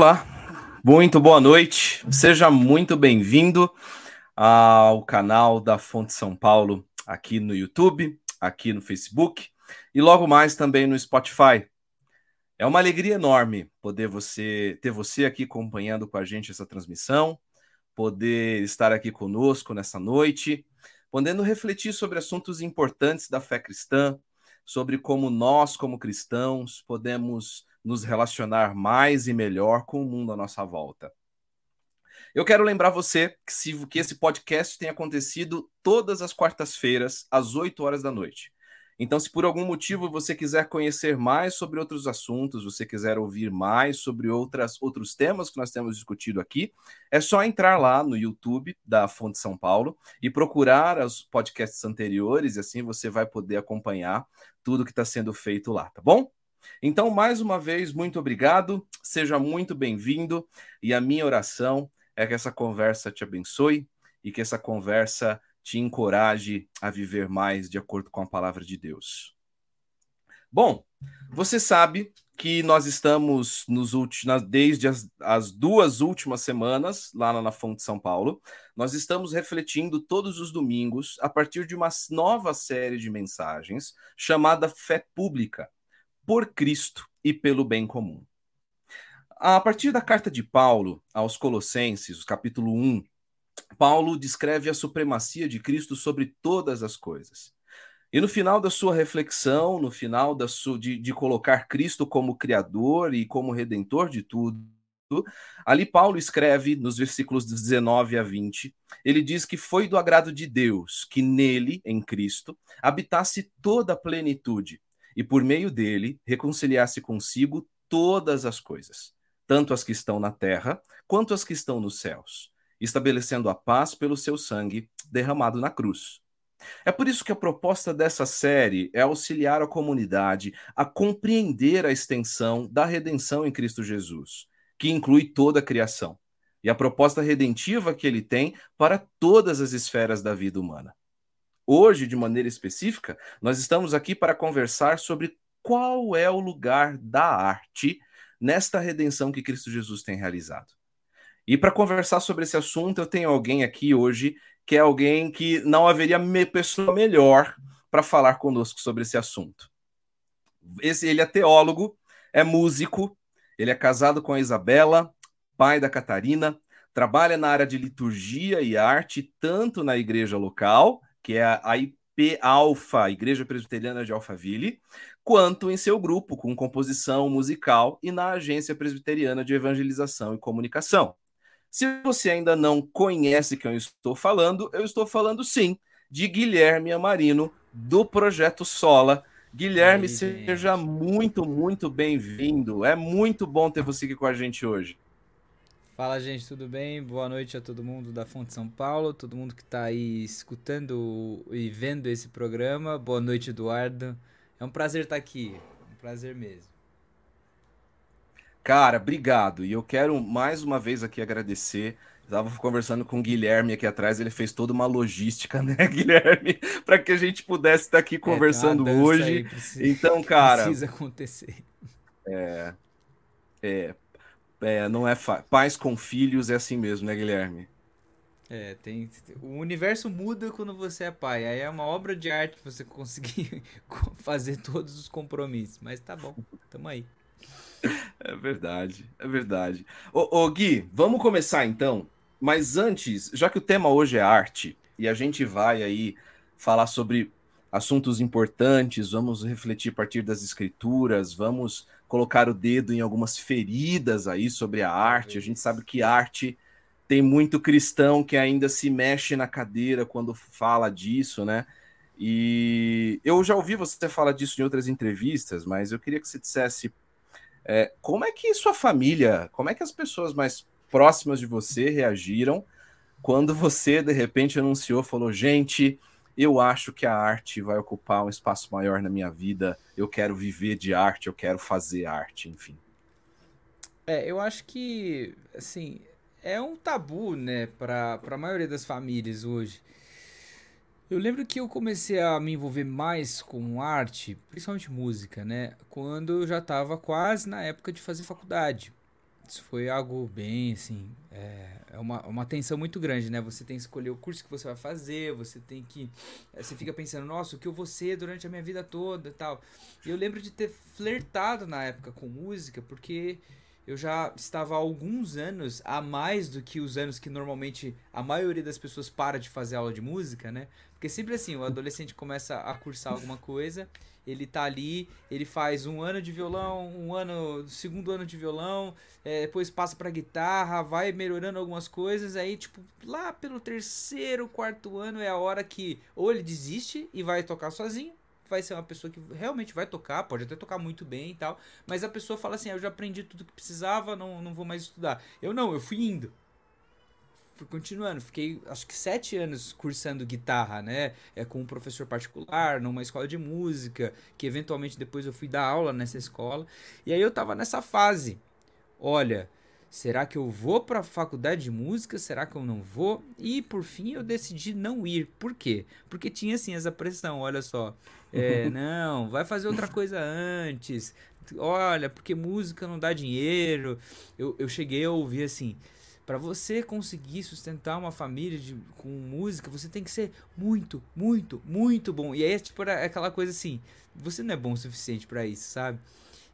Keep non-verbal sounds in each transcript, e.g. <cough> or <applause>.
Olá, muito boa noite. Seja muito bem-vindo ao canal da Fonte São Paulo aqui no YouTube, aqui no Facebook e logo mais também no Spotify. É uma alegria enorme poder você ter você aqui acompanhando com a gente essa transmissão, poder estar aqui conosco nessa noite, podendo refletir sobre assuntos importantes da fé cristã, sobre como nós, como cristãos, podemos nos relacionar mais e melhor com o mundo à nossa volta. Eu quero lembrar você que, se, que esse podcast tem acontecido todas as quartas-feiras, às 8 horas da noite. Então, se por algum motivo você quiser conhecer mais sobre outros assuntos, você quiser ouvir mais sobre outras, outros temas que nós temos discutido aqui, é só entrar lá no YouTube da Fonte São Paulo e procurar os podcasts anteriores, e assim você vai poder acompanhar tudo que está sendo feito lá, tá bom? Então, mais uma vez, muito obrigado, seja muito bem-vindo, e a minha oração é que essa conversa te abençoe e que essa conversa te encoraje a viver mais de acordo com a palavra de Deus. Bom, você sabe que nós estamos nos últimos, desde as, as, duas últimas semanas, lá na Fonte São Paulo, nós estamos refletindo todos os domingos a partir de uma nova série de mensagens chamada Fé Pública por Cristo e pelo bem comum. A partir da carta de Paulo aos Colossenses, capítulo 1, Paulo descreve a supremacia de Cristo sobre todas as coisas. E no final da sua reflexão, no final da sua, de, de colocar Cristo como Criador e como Redentor de tudo, ali Paulo escreve nos versículos 19 a 20, ele diz que foi do agrado de Deus que nele, em Cristo, habitasse toda a plenitude e por meio dele reconciliasse consigo todas as coisas, tanto as que estão na terra quanto as que estão nos céus, estabelecendo a paz pelo seu sangue derramado na cruz. É por isso que a proposta dessa série é auxiliar a comunidade a compreender a extensão da redenção em Cristo Jesus, que inclui toda a criação, e a proposta redentiva que ele tem para todas as esferas da vida humana. Hoje, de maneira específica, nós estamos aqui para conversar sobre qual é o lugar da arte nesta redenção que Cristo Jesus tem realizado. E para conversar sobre esse assunto, eu tenho alguém aqui hoje que é alguém que não haveria pessoa melhor para falar conosco sobre esse assunto. Esse, ele é teólogo, é músico, ele é casado com a Isabela, pai da Catarina, trabalha na área de liturgia e arte, tanto na igreja local que é a IP Alfa, Igreja Presbiteriana de Alphaville, quanto em seu grupo com composição musical e na Agência Presbiteriana de Evangelização e Comunicação. Se você ainda não conhece quem eu estou falando, eu estou falando sim de Guilherme Amarino, do Projeto Sola. Guilherme, Aí, seja gente. muito, muito bem-vindo. É muito bom ter você aqui com a gente hoje. Fala, gente, tudo bem? Boa noite a todo mundo da Fonte São Paulo, todo mundo que está aí escutando e vendo esse programa. Boa noite, Eduardo. É um prazer estar aqui, um prazer mesmo. Cara, obrigado. E eu quero mais uma vez aqui agradecer. Estava conversando com o Guilherme aqui atrás, ele fez toda uma logística, <laughs> né, Guilherme, para que a gente pudesse estar aqui conversando é, hoje. Precisa, então, cara, precisa acontecer. É, é, é, não é pais com filhos é assim mesmo, né, Guilherme? É, tem. O universo muda quando você é pai. Aí é uma obra de arte você conseguir <laughs> fazer todos os compromissos. Mas tá bom, tamo aí. É verdade, é verdade. Ô, ô, Gui, vamos começar então. Mas antes, já que o tema hoje é arte, e a gente vai aí falar sobre assuntos importantes, vamos refletir a partir das escrituras, vamos colocar o dedo em algumas feridas aí sobre a arte. A gente sabe que arte tem muito cristão que ainda se mexe na cadeira quando fala disso, né? E eu já ouvi você falar disso em outras entrevistas, mas eu queria que você dissesse é, como é que sua família, como é que as pessoas mais próximas de você reagiram quando você de repente anunciou, falou, gente, eu acho que a arte vai ocupar um espaço maior na minha vida. Eu quero viver de arte, eu quero fazer arte, enfim. É, eu acho que, assim, é um tabu, né, para a maioria das famílias hoje. Eu lembro que eu comecei a me envolver mais com arte, principalmente música, né, quando eu já estava quase na época de fazer faculdade. Isso foi algo bem, assim, é, é uma, uma tensão muito grande, né? Você tem que escolher o curso que você vai fazer, você tem que... É, você fica pensando, nossa, o que eu vou ser durante a minha vida toda e tal. E eu lembro de ter flertado na época com música, porque eu já estava há alguns anos a mais do que os anos que normalmente a maioria das pessoas para de fazer aula de música, né? Porque sempre assim, o adolescente começa a cursar alguma coisa, ele tá ali, ele faz um ano de violão, um ano, segundo ano de violão, é, depois passa pra guitarra, vai melhorando algumas coisas, aí, tipo, lá pelo terceiro, quarto ano é a hora que ou ele desiste e vai tocar sozinho, vai ser uma pessoa que realmente vai tocar, pode até tocar muito bem e tal, mas a pessoa fala assim: ah, eu já aprendi tudo que precisava, não, não vou mais estudar. Eu não, eu fui indo. Fui continuando, fiquei acho que sete anos cursando guitarra, né? É, com um professor particular, numa escola de música, que eventualmente depois eu fui dar aula nessa escola. E aí eu tava nessa fase. Olha, Será que eu vou para a faculdade de música? Será que eu não vou? E por fim eu decidi não ir. Por quê? Porque tinha assim essa pressão, olha só. É, <laughs> não, vai fazer outra coisa antes. Olha, porque música não dá dinheiro. Eu, eu cheguei a ouvir assim: para você conseguir sustentar uma família de, com música, você tem que ser muito, muito, muito bom. E aí é tipo aquela coisa assim: você não é bom o suficiente para isso, sabe?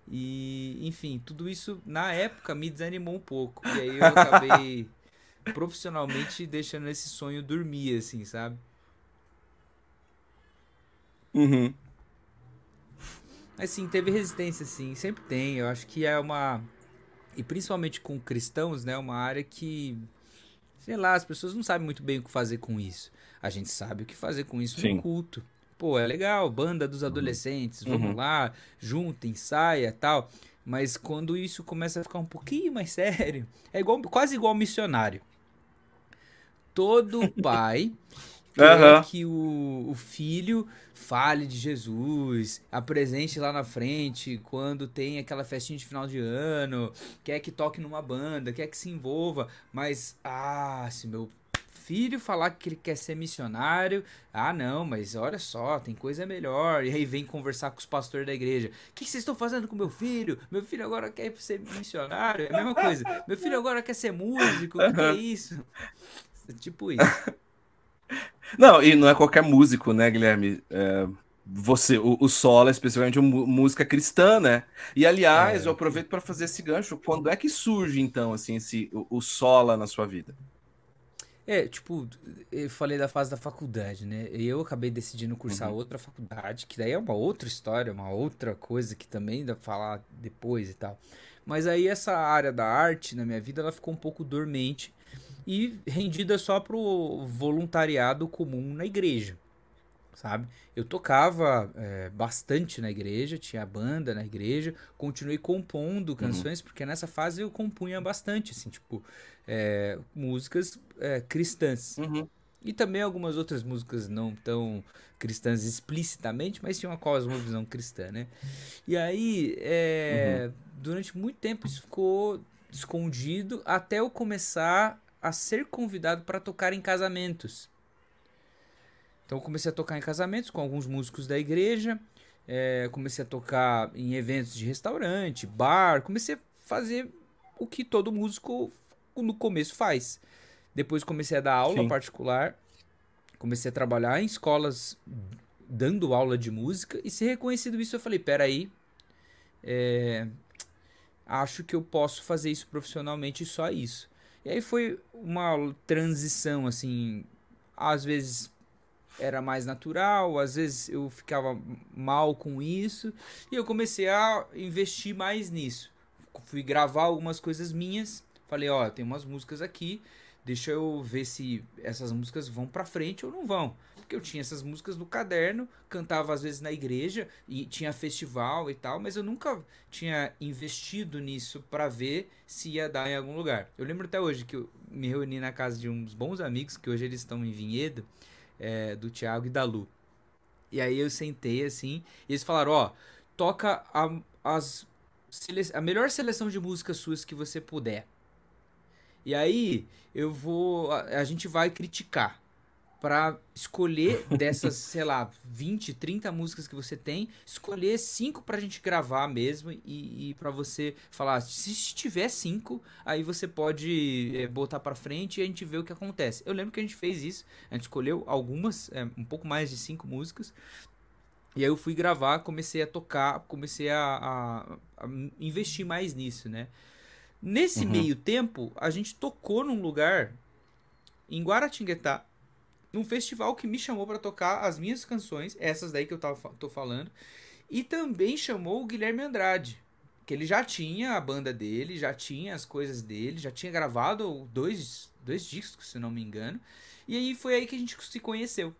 E, enfim, tudo isso na época me desanimou um pouco. E aí eu acabei <laughs> profissionalmente deixando esse sonho dormir, assim, sabe? Uhum. Mas sim, teve resistência, sim, sempre tem. Eu acho que é uma. E principalmente com cristãos, né? Uma área que. Sei lá, as pessoas não sabem muito bem o que fazer com isso. A gente sabe o que fazer com isso sim. no culto pô, é legal, banda dos uhum. adolescentes, uhum. vamos lá, junta, ensaia tal. Mas quando isso começa a ficar um pouquinho mais <laughs> sério, é igual, quase igual missionário. Todo pai <laughs> quer uhum. que o, o filho fale de Jesus, apresente lá na frente quando tem aquela festinha de final de ano, quer que toque numa banda, quer que se envolva, mas ah, se meu filho falar que ele quer ser missionário. Ah, não, mas olha só, tem coisa melhor. E aí vem conversar com os pastores da igreja. O que vocês estão fazendo com meu filho? Meu filho agora quer ser missionário. É a mesma coisa. <laughs> Meu filho agora quer ser músico. O que, é isso? Tipo <laughs> isso. Não, e não é qualquer músico, né, Guilherme? É, você, o, o solo é especialmente música cristã, né? E aliás, é. eu aproveito para fazer esse gancho. Quando é que surge então assim esse o, o sola na sua vida? É, tipo, eu falei da fase da faculdade, né? E eu acabei decidindo cursar uhum. outra faculdade, que daí é uma outra história, uma outra coisa que também dá pra falar depois e tal. Mas aí essa área da arte na minha vida, ela ficou um pouco dormente e rendida só pro voluntariado comum na igreja, sabe? Eu tocava é, bastante na igreja, tinha banda na igreja, continuei compondo uhum. canções, uhum. porque nessa fase eu compunha bastante, assim, tipo é, músicas é, cristãs. Uhum. E também algumas outras músicas não tão cristãs explicitamente, mas tinha uma cosmovisão cristã, né? E aí, é, uhum. durante muito tempo isso ficou escondido até eu começar a ser convidado para tocar em casamentos. Então comecei a tocar em casamentos com alguns músicos da igreja, é, comecei a tocar em eventos de restaurante, bar, comecei a fazer o que todo músico no começo faz. Depois comecei a dar aula Sim. particular, comecei a trabalhar em escolas dando aula de música e ser reconhecido isso eu falei, peraí, é, acho que eu posso fazer isso profissionalmente e só isso. E aí foi uma transição, assim, às vezes era mais natural, às vezes eu ficava mal com isso, e eu comecei a investir mais nisso. Fui gravar algumas coisas minhas Falei, ó, tem umas músicas aqui, deixa eu ver se essas músicas vão pra frente ou não vão. Porque eu tinha essas músicas no caderno, cantava às vezes na igreja e tinha festival e tal, mas eu nunca tinha investido nisso para ver se ia dar em algum lugar. Eu lembro até hoje que eu me reuni na casa de uns bons amigos, que hoje eles estão em Vinhedo, é, do Thiago e da Lu. E aí eu sentei assim, e eles falaram, ó, toca a, as, a melhor seleção de músicas suas que você puder. E aí eu vou. A, a gente vai criticar. Para escolher dessas, <laughs> sei lá, 20, 30 músicas que você tem, escolher cinco pra gente gravar mesmo e, e para você falar, se tiver cinco, aí você pode é, botar para frente e a gente vê o que acontece. Eu lembro que a gente fez isso, a gente escolheu algumas, é, um pouco mais de cinco músicas, e aí eu fui gravar, comecei a tocar, comecei a, a, a investir mais nisso, né? Nesse uhum. meio tempo, a gente tocou num lugar em Guaratinguetá, num festival que me chamou para tocar as minhas canções, essas daí que eu tava, tô falando, e também chamou o Guilherme Andrade, que ele já tinha a banda dele, já tinha as coisas dele, já tinha gravado dois, dois discos, se não me engano, e aí foi aí que a gente se conheceu.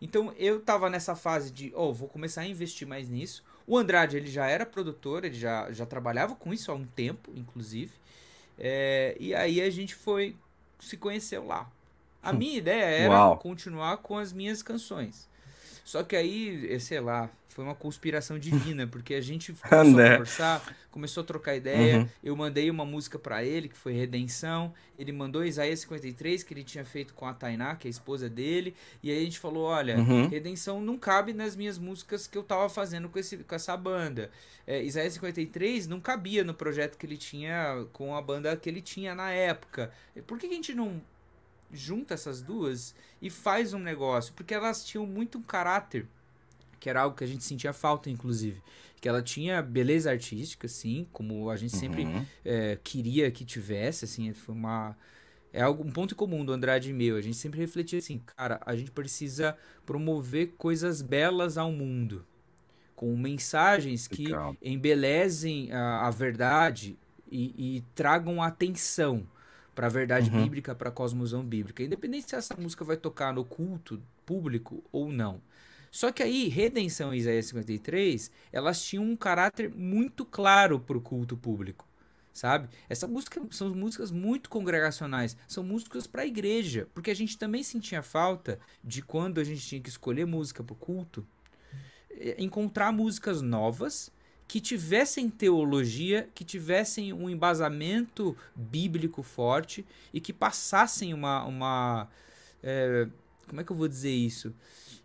Então eu tava nessa fase de, oh, vou começar a investir mais nisso. O Andrade, ele já era produtor, ele já, já trabalhava com isso há um tempo, inclusive. É, e aí a gente foi, se conheceu lá. A minha ideia era Uau. continuar com as minhas canções. Só que aí, sei lá, foi uma conspiração divina, porque a gente <laughs> começou a conversar, começou a trocar ideia. Uhum. Eu mandei uma música para ele, que foi Redenção. Ele mandou Isaías 53, que ele tinha feito com a Tainá, que é a esposa dele. E aí a gente falou: olha, uhum. Redenção não cabe nas minhas músicas que eu tava fazendo com, esse, com essa banda. É, Isaías 53 não cabia no projeto que ele tinha com a banda que ele tinha na época. Por que, que a gente não junta essas duas e faz um negócio, porque elas tinham muito um caráter, que era algo que a gente sentia falta, inclusive. Que ela tinha beleza artística, sim, como a gente sempre uhum. é, queria que tivesse, assim, foi uma. É algo, um ponto comum do Andrade e meu. A gente sempre refletia assim, cara, a gente precisa promover coisas belas ao mundo. Com mensagens que Legal. embelezem a, a verdade e, e tragam atenção para a verdade uhum. bíblica, para a cosmosão bíblica, independente se essa música vai tocar no culto público ou não. Só que aí, Redenção e Isaías 53, elas tinham um caráter muito claro para o culto público, sabe? Essa música são músicas muito congregacionais, são músicas para a igreja, porque a gente também sentia falta de quando a gente tinha que escolher música para o culto, eh, encontrar músicas novas que tivessem teologia, que tivessem um embasamento bíblico forte e que passassem uma. uma é, como é que eu vou dizer isso?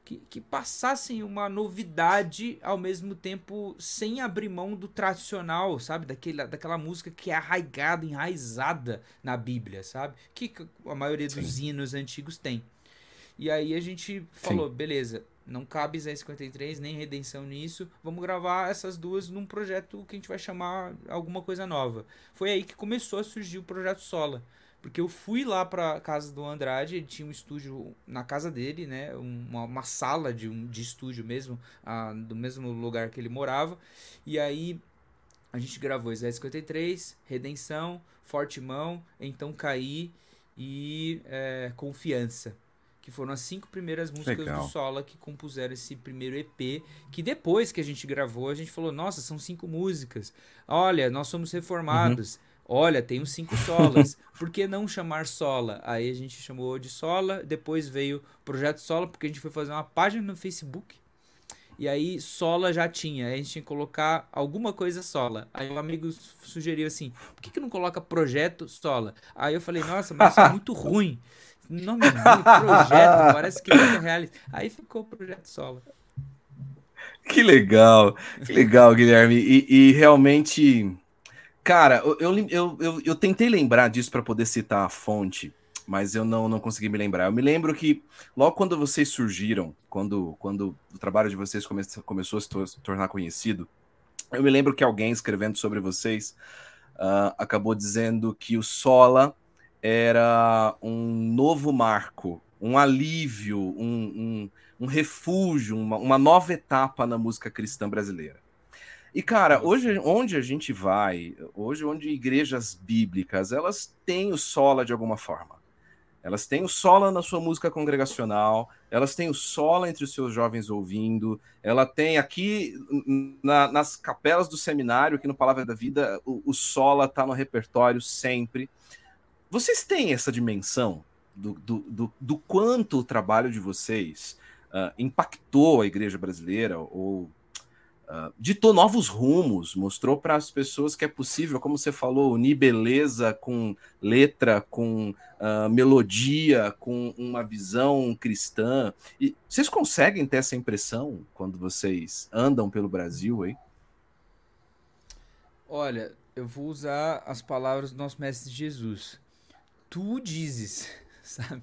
Que, que passassem uma novidade ao mesmo tempo sem abrir mão do tradicional, sabe? Daquele, daquela música que é arraigada, enraizada na Bíblia, sabe? Que a maioria dos Sim. hinos antigos tem. E aí a gente falou, Sim. beleza, não cabe Zé 53 nem Redenção nisso. Vamos gravar essas duas num projeto que a gente vai chamar alguma coisa nova. Foi aí que começou a surgir o projeto Sola. Porque eu fui lá pra casa do Andrade, ele tinha um estúdio na casa dele, né? Uma, uma sala de, um, de estúdio mesmo, a, do mesmo lugar que ele morava. E aí a gente gravou Zé 53, Redenção, Forte Mão, Então Caí e é, Confiança que foram as cinco primeiras músicas Legal. do Sola que compuseram esse primeiro EP, que depois que a gente gravou, a gente falou, nossa, são cinco músicas. Olha, nós somos reformados. Uhum. Olha, tem os cinco solas. <laughs> Por que não chamar Sola? Aí a gente chamou de Sola, depois veio Projeto Sola, porque a gente foi fazer uma página no Facebook. E aí Sola já tinha, a gente tinha que colocar alguma coisa Sola. Aí um amigo sugeriu assim, por que, que não coloca Projeto Sola? Aí eu falei, nossa, mas isso é <laughs> muito ruim. Nome de projeto, parece que é realista. Aí ficou o projeto solo. Que legal, que legal, Guilherme. E, e realmente, cara, eu, eu, eu, eu, tentei lembrar disso para poder citar a fonte, mas eu não, não consegui me lembrar. Eu me lembro que logo quando vocês surgiram, quando, quando o trabalho de vocês come, começou a se, to se tornar conhecido, eu me lembro que alguém escrevendo sobre vocês uh, acabou dizendo que o Sola era um novo marco, um alívio, um, um, um refúgio, uma, uma, nova etapa na música cristã brasileira. E, cara, hoje, onde a gente vai, hoje, onde igrejas bíblicas, elas têm o sola de alguma forma. Elas têm o sola na sua música congregacional, elas têm o sola entre os seus jovens ouvindo, ela tem aqui na, nas capelas do seminário, aqui no Palavra da Vida, o, o sola está no repertório sempre. Vocês têm essa dimensão do, do, do, do quanto o trabalho de vocês uh, impactou a igreja brasileira ou uh, ditou novos rumos, mostrou para as pessoas que é possível, como você falou, unir beleza com letra, com uh, melodia, com uma visão cristã. E vocês conseguem ter essa impressão quando vocês andam pelo Brasil aí? Olha, eu vou usar as palavras do nosso mestre Jesus. Tu dizes <laughs> sabe?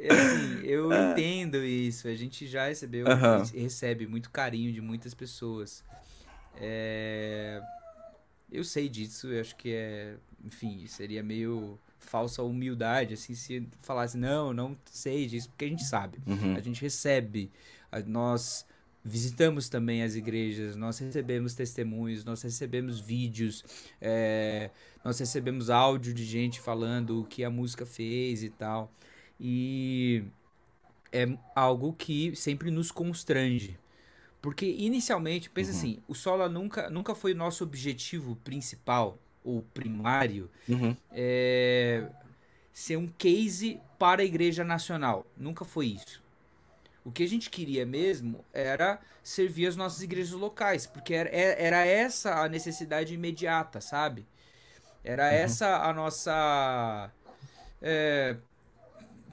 eu, assim, eu <laughs> é. entendo isso. A gente já recebeu, uhum. recebe muito carinho de muitas pessoas. É... Eu sei disso, eu acho que é, enfim, seria meio falsa humildade, assim, se falasse, não, não sei disso, porque a gente sabe. Uhum. A gente recebe, nós visitamos também as igrejas, nós recebemos testemunhos, nós recebemos vídeos, é, nós recebemos áudio de gente falando o que a música fez e tal. E é algo que sempre nos constrange. Porque inicialmente, pensa uhum. assim, o Sola nunca, nunca foi nosso objetivo principal ou primário uhum. é, ser um case para a Igreja Nacional. Nunca foi isso. O que a gente queria mesmo era servir as nossas igrejas locais, porque era, é, era essa a necessidade imediata, sabe? Era uhum. essa a nossa é,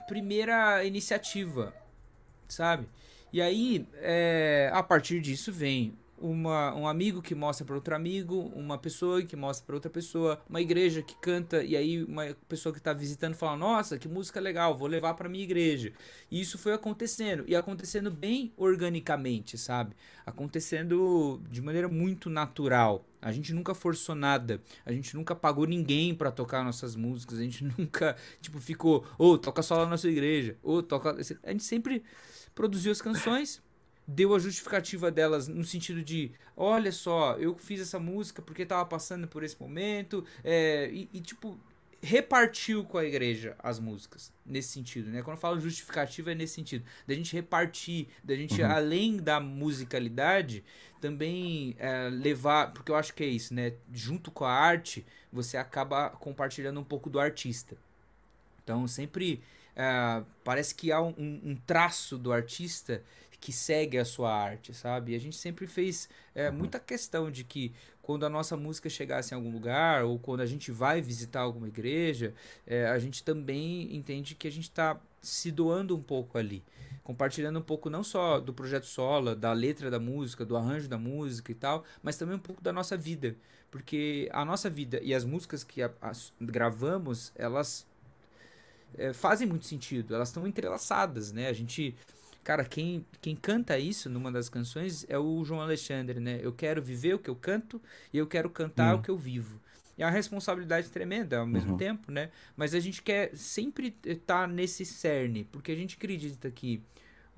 primeira iniciativa, sabe? E aí, é, a partir disso vem uma, um amigo que mostra para outro amigo, uma pessoa que mostra para outra pessoa, uma igreja que canta e aí uma pessoa que está visitando fala: "Nossa, que música legal, vou levar para minha igreja". E isso foi acontecendo e acontecendo bem organicamente, sabe? Acontecendo de maneira muito natural. A gente nunca forçou nada, a gente nunca pagou ninguém para tocar nossas músicas, a gente <laughs> nunca, tipo, ficou, ou oh, toca só na nossa igreja, ou oh, toca, a gente sempre produziu as canções deu a justificativa delas no sentido de olha só, eu fiz essa música porque tava passando por esse momento, é, e, e, tipo, repartiu com a igreja as músicas, nesse sentido, né? Quando eu falo justificativa é nesse sentido, da gente repartir, da gente, uhum. além da musicalidade, também é, levar, porque eu acho que é isso, né? Junto com a arte, você acaba compartilhando um pouco do artista. Então, sempre é, parece que há um, um traço do artista que segue a sua arte, sabe? E a gente sempre fez é, uhum. muita questão de que quando a nossa música chegasse em algum lugar ou quando a gente vai visitar alguma igreja, é, a gente também entende que a gente está se doando um pouco ali, compartilhando um pouco não só do projeto Sola, da letra da música, do arranjo da música e tal, mas também um pouco da nossa vida, porque a nossa vida e as músicas que a, a, gravamos, elas é, fazem muito sentido, elas estão entrelaçadas, né? A gente Cara, quem, quem canta isso numa das canções é o João Alexandre, né? Eu quero viver o que eu canto e eu quero cantar uhum. o que eu vivo. É uma responsabilidade tremenda ao mesmo uhum. tempo, né? Mas a gente quer sempre estar tá nesse cerne, porque a gente acredita que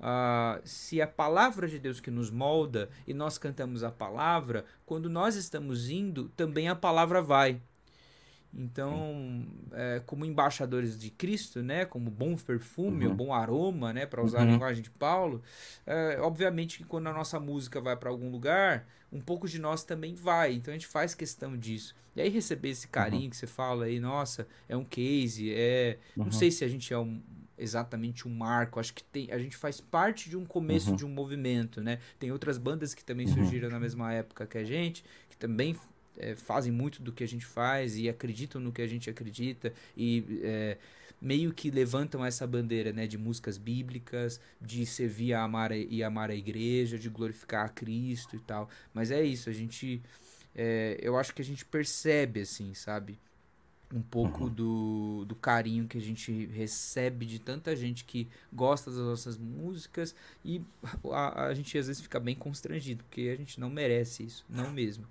uh, se a palavra de Deus que nos molda e nós cantamos a palavra, quando nós estamos indo, também a palavra vai. Então, é, como embaixadores de Cristo, né, como bom perfume, uhum. bom aroma, né, para usar uhum. a linguagem de Paulo, é, obviamente que quando a nossa música vai para algum lugar, um pouco de nós também vai. Então a gente faz questão disso. E aí receber esse carinho uhum. que você fala aí, nossa, é um case, é, não uhum. sei se a gente é um, exatamente um marco. Acho que tem, a gente faz parte de um começo uhum. de um movimento, né? Tem outras bandas que também uhum. surgiram na mesma época que a gente, que também é, fazem muito do que a gente faz e acreditam no que a gente acredita e é, meio que levantam essa bandeira né, de músicas bíblicas, de servir a amar e amar a igreja, de glorificar a Cristo e tal. Mas é isso, a gente. É, eu acho que a gente percebe, assim, sabe? Um pouco uhum. do, do carinho que a gente recebe de tanta gente que gosta das nossas músicas e a, a gente às vezes fica bem constrangido, porque a gente não merece isso, não mesmo.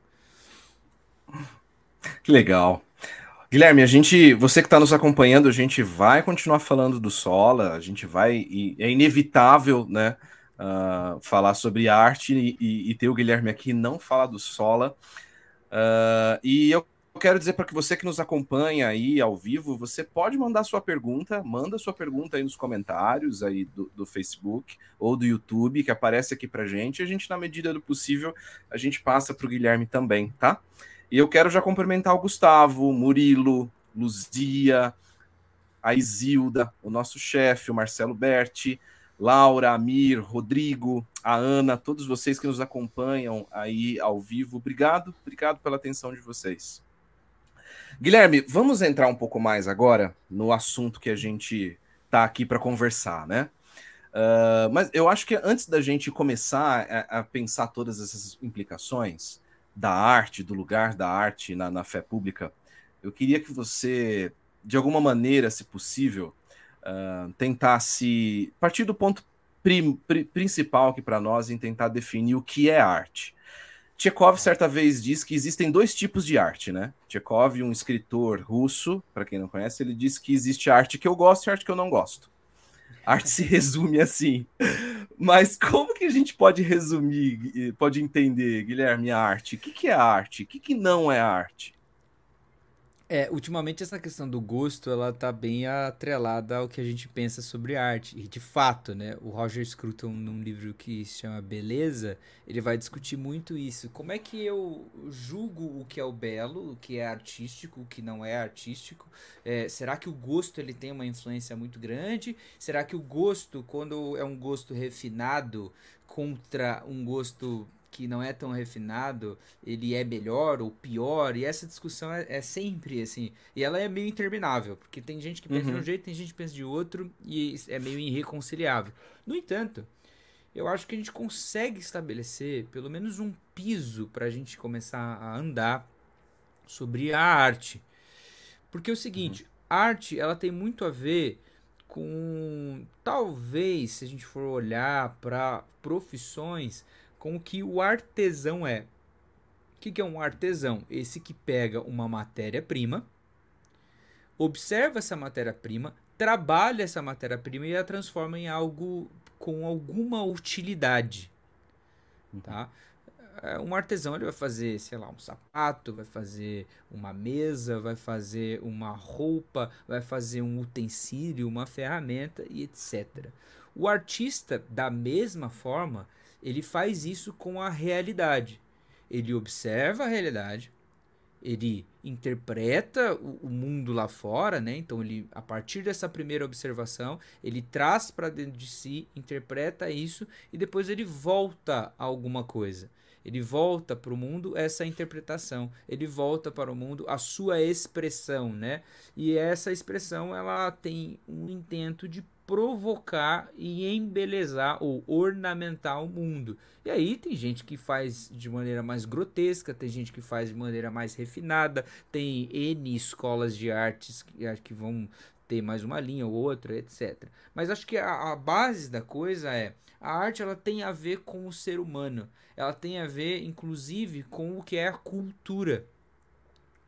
Que legal. Guilherme, a gente, você que está nos acompanhando, a gente vai continuar falando do Sola, a gente vai, e é inevitável, né, uh, falar sobre arte e, e, e, ter o Guilherme aqui não falar do Sola. Uh, e eu quero dizer para que você que nos acompanha aí ao vivo, você pode mandar sua pergunta, manda sua pergunta aí nos comentários aí do, do Facebook ou do YouTube, que aparece aqui para gente. A gente, na medida do possível, a gente passa para o Guilherme também, tá? E eu quero já cumprimentar o Gustavo, Murilo, Luzia, a Isilda, o nosso chefe, o Marcelo Berti, Laura, Amir, Rodrigo, a Ana, todos vocês que nos acompanham aí ao vivo. Obrigado, obrigado pela atenção de vocês. Guilherme, vamos entrar um pouco mais agora no assunto que a gente está aqui para conversar, né? Uh, mas eu acho que antes da gente começar a, a, pensar todas essas implicações da arte, do lugar da arte na, na fé pública, eu queria que você, de alguma maneira, se possível, uh, tentasse partir do ponto prim, principal aqui para nós em tentar definir o que é arte. Chekhov certa vez disse que existem dois tipos de arte, né? Chekhov, um escritor russo, para quem não conhece, ele disse que existe arte que eu gosto e arte que eu não gosto. Arte se resume assim. Mas como que a gente pode resumir, pode entender, Guilherme, a arte? O que, que é arte? O que, que não é arte? É, ultimamente essa questão do gosto, ela tá bem atrelada ao que a gente pensa sobre arte. E de fato, né, o Roger Scruton, num livro que se chama Beleza, ele vai discutir muito isso. Como é que eu julgo o que é o belo, o que é artístico, o que não é artístico? É, será que o gosto ele tem uma influência muito grande? Será que o gosto, quando é um gosto refinado contra um gosto que não é tão refinado, ele é melhor ou pior, e essa discussão é, é sempre assim, e ela é meio interminável, porque tem gente que pensa uhum. de um jeito, tem gente que pensa de outro, e é meio irreconciliável. No entanto, eu acho que a gente consegue estabelecer pelo menos um piso para a gente começar a andar sobre a arte. Porque é o seguinte, uhum. arte ela tem muito a ver com talvez se a gente for olhar para profissões com o que o artesão é. O que, que é um artesão? Esse que pega uma matéria-prima, observa essa matéria-prima, trabalha essa matéria-prima e a transforma em algo com alguma utilidade. Tá? É, um artesão ele vai fazer, sei lá, um sapato, vai fazer uma mesa, vai fazer uma roupa, vai fazer um utensílio, uma ferramenta e etc. O artista, da mesma forma, ele faz isso com a realidade. Ele observa a realidade, ele interpreta o, mundo lá fora, né? Então ele, a partir dessa primeira observação, ele traz para dentro de si, interpreta isso e depois ele volta a alguma coisa. Ele volta para o mundo essa interpretação, ele volta para o mundo a sua expressão, né? E essa expressão ela tem um intento de provocar e embelezar ou ornamentar o mundo. E aí tem gente que faz de maneira mais grotesca, tem gente que faz de maneira mais refinada, tem N escolas de artes que, que vão ter mais uma linha ou outra, etc. Mas acho que a, a base da coisa é a arte ela tem a ver com o ser humano, ela tem a ver inclusive com o que é a cultura.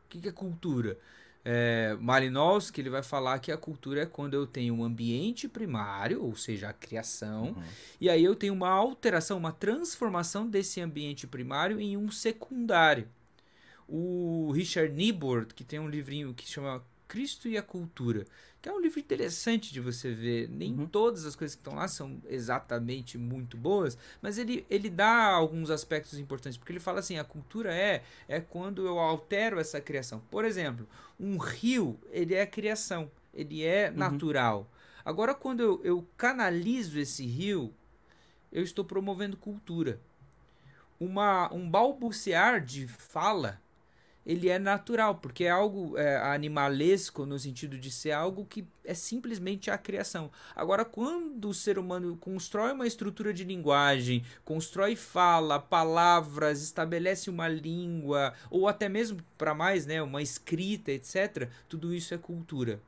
O que é cultura? É, Malinowski ele vai falar que a cultura é quando eu tenho um ambiente primário, ou seja, a criação, uhum. e aí eu tenho uma alteração, uma transformação desse ambiente primário em um secundário. O Richard Niebuhr, que tem um livrinho que chama Cristo e a Cultura, que é um livro interessante de você ver. Nem uhum. todas as coisas que estão lá são exatamente muito boas, mas ele, ele dá alguns aspectos importantes, porque ele fala assim: a cultura é, é quando eu altero essa criação. Por exemplo, um rio, ele é criação, ele é uhum. natural. Agora, quando eu, eu canalizo esse rio, eu estou promovendo cultura. Uma, um balbuciar de fala ele é natural, porque é algo é, animalesco no sentido de ser algo que é simplesmente a criação. Agora, quando o ser humano constrói uma estrutura de linguagem, constrói fala, palavras, estabelece uma língua, ou até mesmo para mais, né, uma escrita, etc., tudo isso é cultura.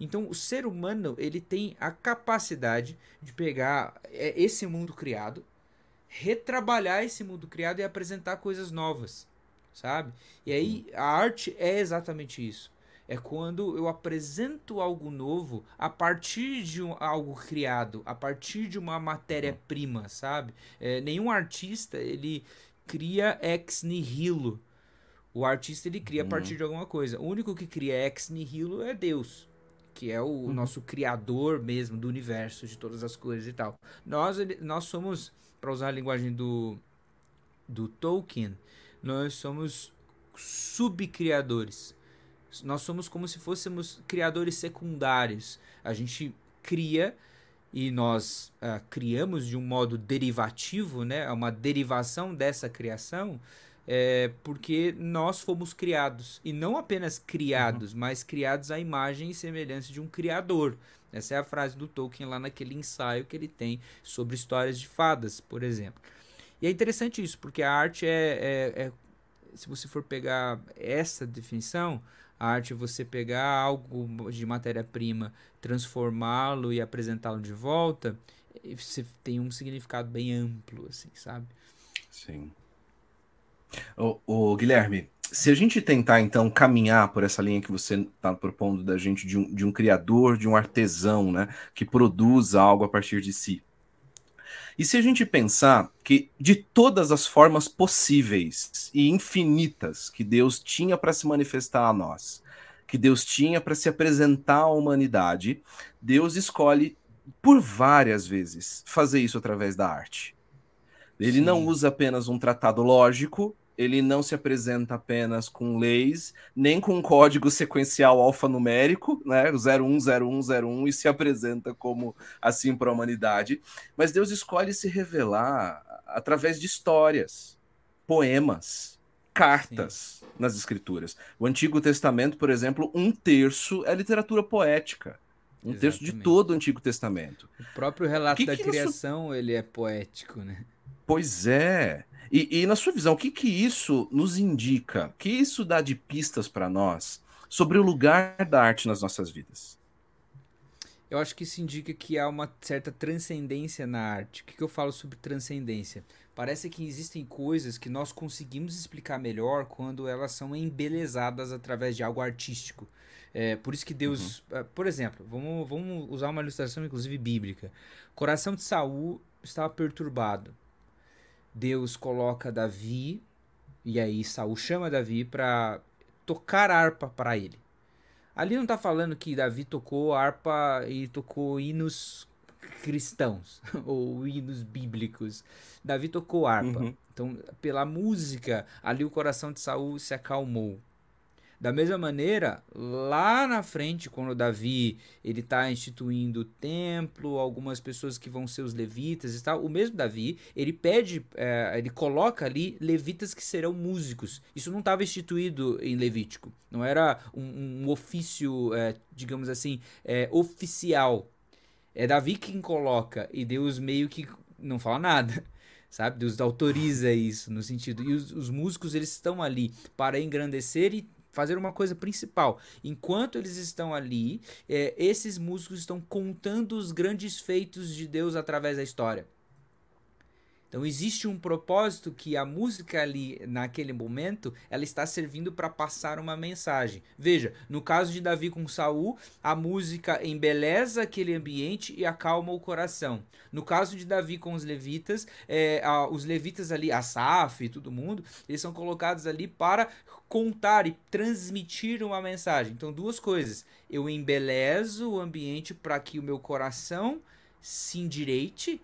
Então, o ser humano ele tem a capacidade de pegar é, esse mundo criado, retrabalhar esse mundo criado e apresentar coisas novas sabe? E aí a arte é exatamente isso. É quando eu apresento algo novo a partir de um, algo criado, a partir de uma matéria-prima, sabe? É, nenhum artista ele cria ex nihilo. O artista ele cria a partir uhum. de alguma coisa. O único que cria ex nihilo é Deus, que é o uhum. nosso criador mesmo do universo, de todas as coisas e tal. Nós, nós somos, para usar a linguagem do, do Tolkien, nós somos subcriadores. Nós somos como se fôssemos criadores secundários. A gente cria e nós uh, criamos de um modo derivativo, né, uma derivação dessa criação, é porque nós fomos criados e não apenas criados, uhum. mas criados à imagem e semelhança de um criador. Essa é a frase do Tolkien lá naquele ensaio que ele tem sobre histórias de fadas, por exemplo. E é interessante isso, porque a arte é, é, é se você for pegar essa definição, a arte é você pegar algo de matéria-prima, transformá-lo e apresentá-lo de volta, você tem um significado bem amplo, assim, sabe? Sim. O, Guilherme, se a gente tentar então caminhar por essa linha que você está propondo da gente de um, de um criador, de um artesão, né, que produz algo a partir de si, e se a gente pensar que de todas as formas possíveis e infinitas que Deus tinha para se manifestar a nós, que Deus tinha para se apresentar à humanidade, Deus escolhe por várias vezes fazer isso através da arte. Ele Sim. não usa apenas um tratado lógico, ele não se apresenta apenas com leis, nem com um código sequencial alfanumérico, né, 010101, e se apresenta como assim para a humanidade, mas Deus escolhe se revelar através de histórias, poemas, cartas Sim. nas escrituras. O Antigo Testamento, por exemplo, um terço é literatura poética. Um Exatamente. terço de todo o Antigo Testamento. O próprio relato que da que criação, isso... ele é poético, né? Pois é. E, e, na sua visão, o que, que isso nos indica? O que isso dá de pistas para nós sobre o lugar da arte nas nossas vidas? Eu acho que isso indica que há uma certa transcendência na arte. O que, que eu falo sobre transcendência? Parece que existem coisas que nós conseguimos explicar melhor quando elas são embelezadas através de algo artístico. É, por isso que Deus. Uhum. Uh, por exemplo, vamos, vamos usar uma ilustração, inclusive bíblica. O coração de Saul estava perturbado. Deus coloca Davi e aí Saul chama Davi para tocar harpa para ele. Ali não está falando que Davi tocou harpa e tocou hinos cristãos <laughs> ou hinos bíblicos. Davi tocou harpa. Uhum. Então, pela música, ali o coração de Saul se acalmou. Da mesma maneira, lá na frente, quando Davi ele está instituindo o templo, algumas pessoas que vão ser os levitas e tal, o mesmo Davi ele pede, é, ele coloca ali levitas que serão músicos. Isso não estava instituído em Levítico, não era um, um ofício, é, digamos assim, é, oficial. É Davi quem coloca e Deus meio que não fala nada <laughs> sabe? Deus autoriza isso no sentido. E os, os, músicos eles estão ali para engrandecer e fazer uma coisa principal. Enquanto eles estão ali, é, esses músicos estão contando os grandes feitos de Deus através da história. Então existe um propósito que a música ali naquele momento ela está servindo para passar uma mensagem. Veja, no caso de Davi com Saul, a música embeleza aquele ambiente e acalma o coração. No caso de Davi com os levitas, é, a, os levitas ali, Asaf e todo mundo, eles são colocados ali para contar e transmitir uma mensagem. Então duas coisas: eu embelezo o ambiente para que o meu coração se endireite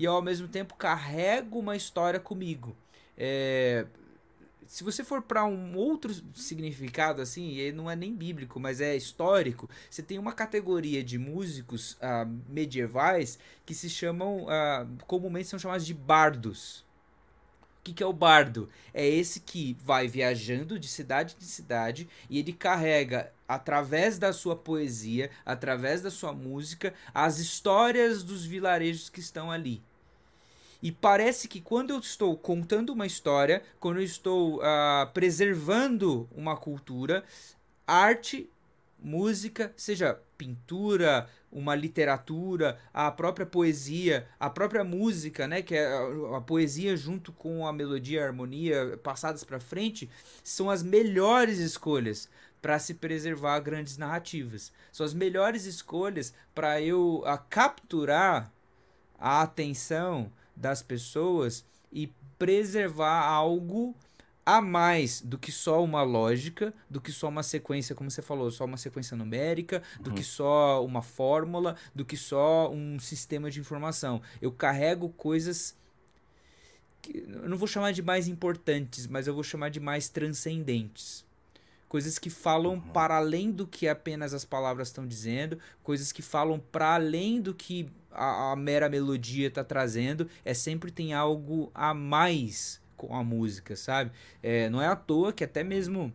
e ao mesmo tempo carrego uma história comigo. É, se você for para um outro significado assim, e não é nem bíblico, mas é histórico, você tem uma categoria de músicos uh, medievais que se chamam, uh, comumente são chamados de bardos. O que, que é o bardo? É esse que vai viajando de cidade em cidade e ele carrega, através da sua poesia, através da sua música, as histórias dos vilarejos que estão ali. E parece que quando eu estou contando uma história, quando eu estou uh, preservando uma cultura, arte, música, seja pintura, uma literatura, a própria poesia, a própria música, né, que é a, poesia junto com a melodia, a harmonia passadas para frente, são as melhores escolhas para se preservar grandes narrativas. São as melhores escolhas para eu a, ah, capturar a atenção das pessoas e preservar algo a mais do que só uma lógica, do que só uma sequência, como você falou, só uma sequência numérica, do uhum. que só uma fórmula, do que só um sistema de informação. Eu carrego coisas que eu não vou chamar de mais importantes, mas eu vou chamar de mais transcendentes. Coisas que falam uhum. para além do que apenas as palavras estão dizendo, coisas que falam para além do que a, a mera melodia está trazendo. É sempre tem algo a mais com a música, sabe? É, não é à toa que até mesmo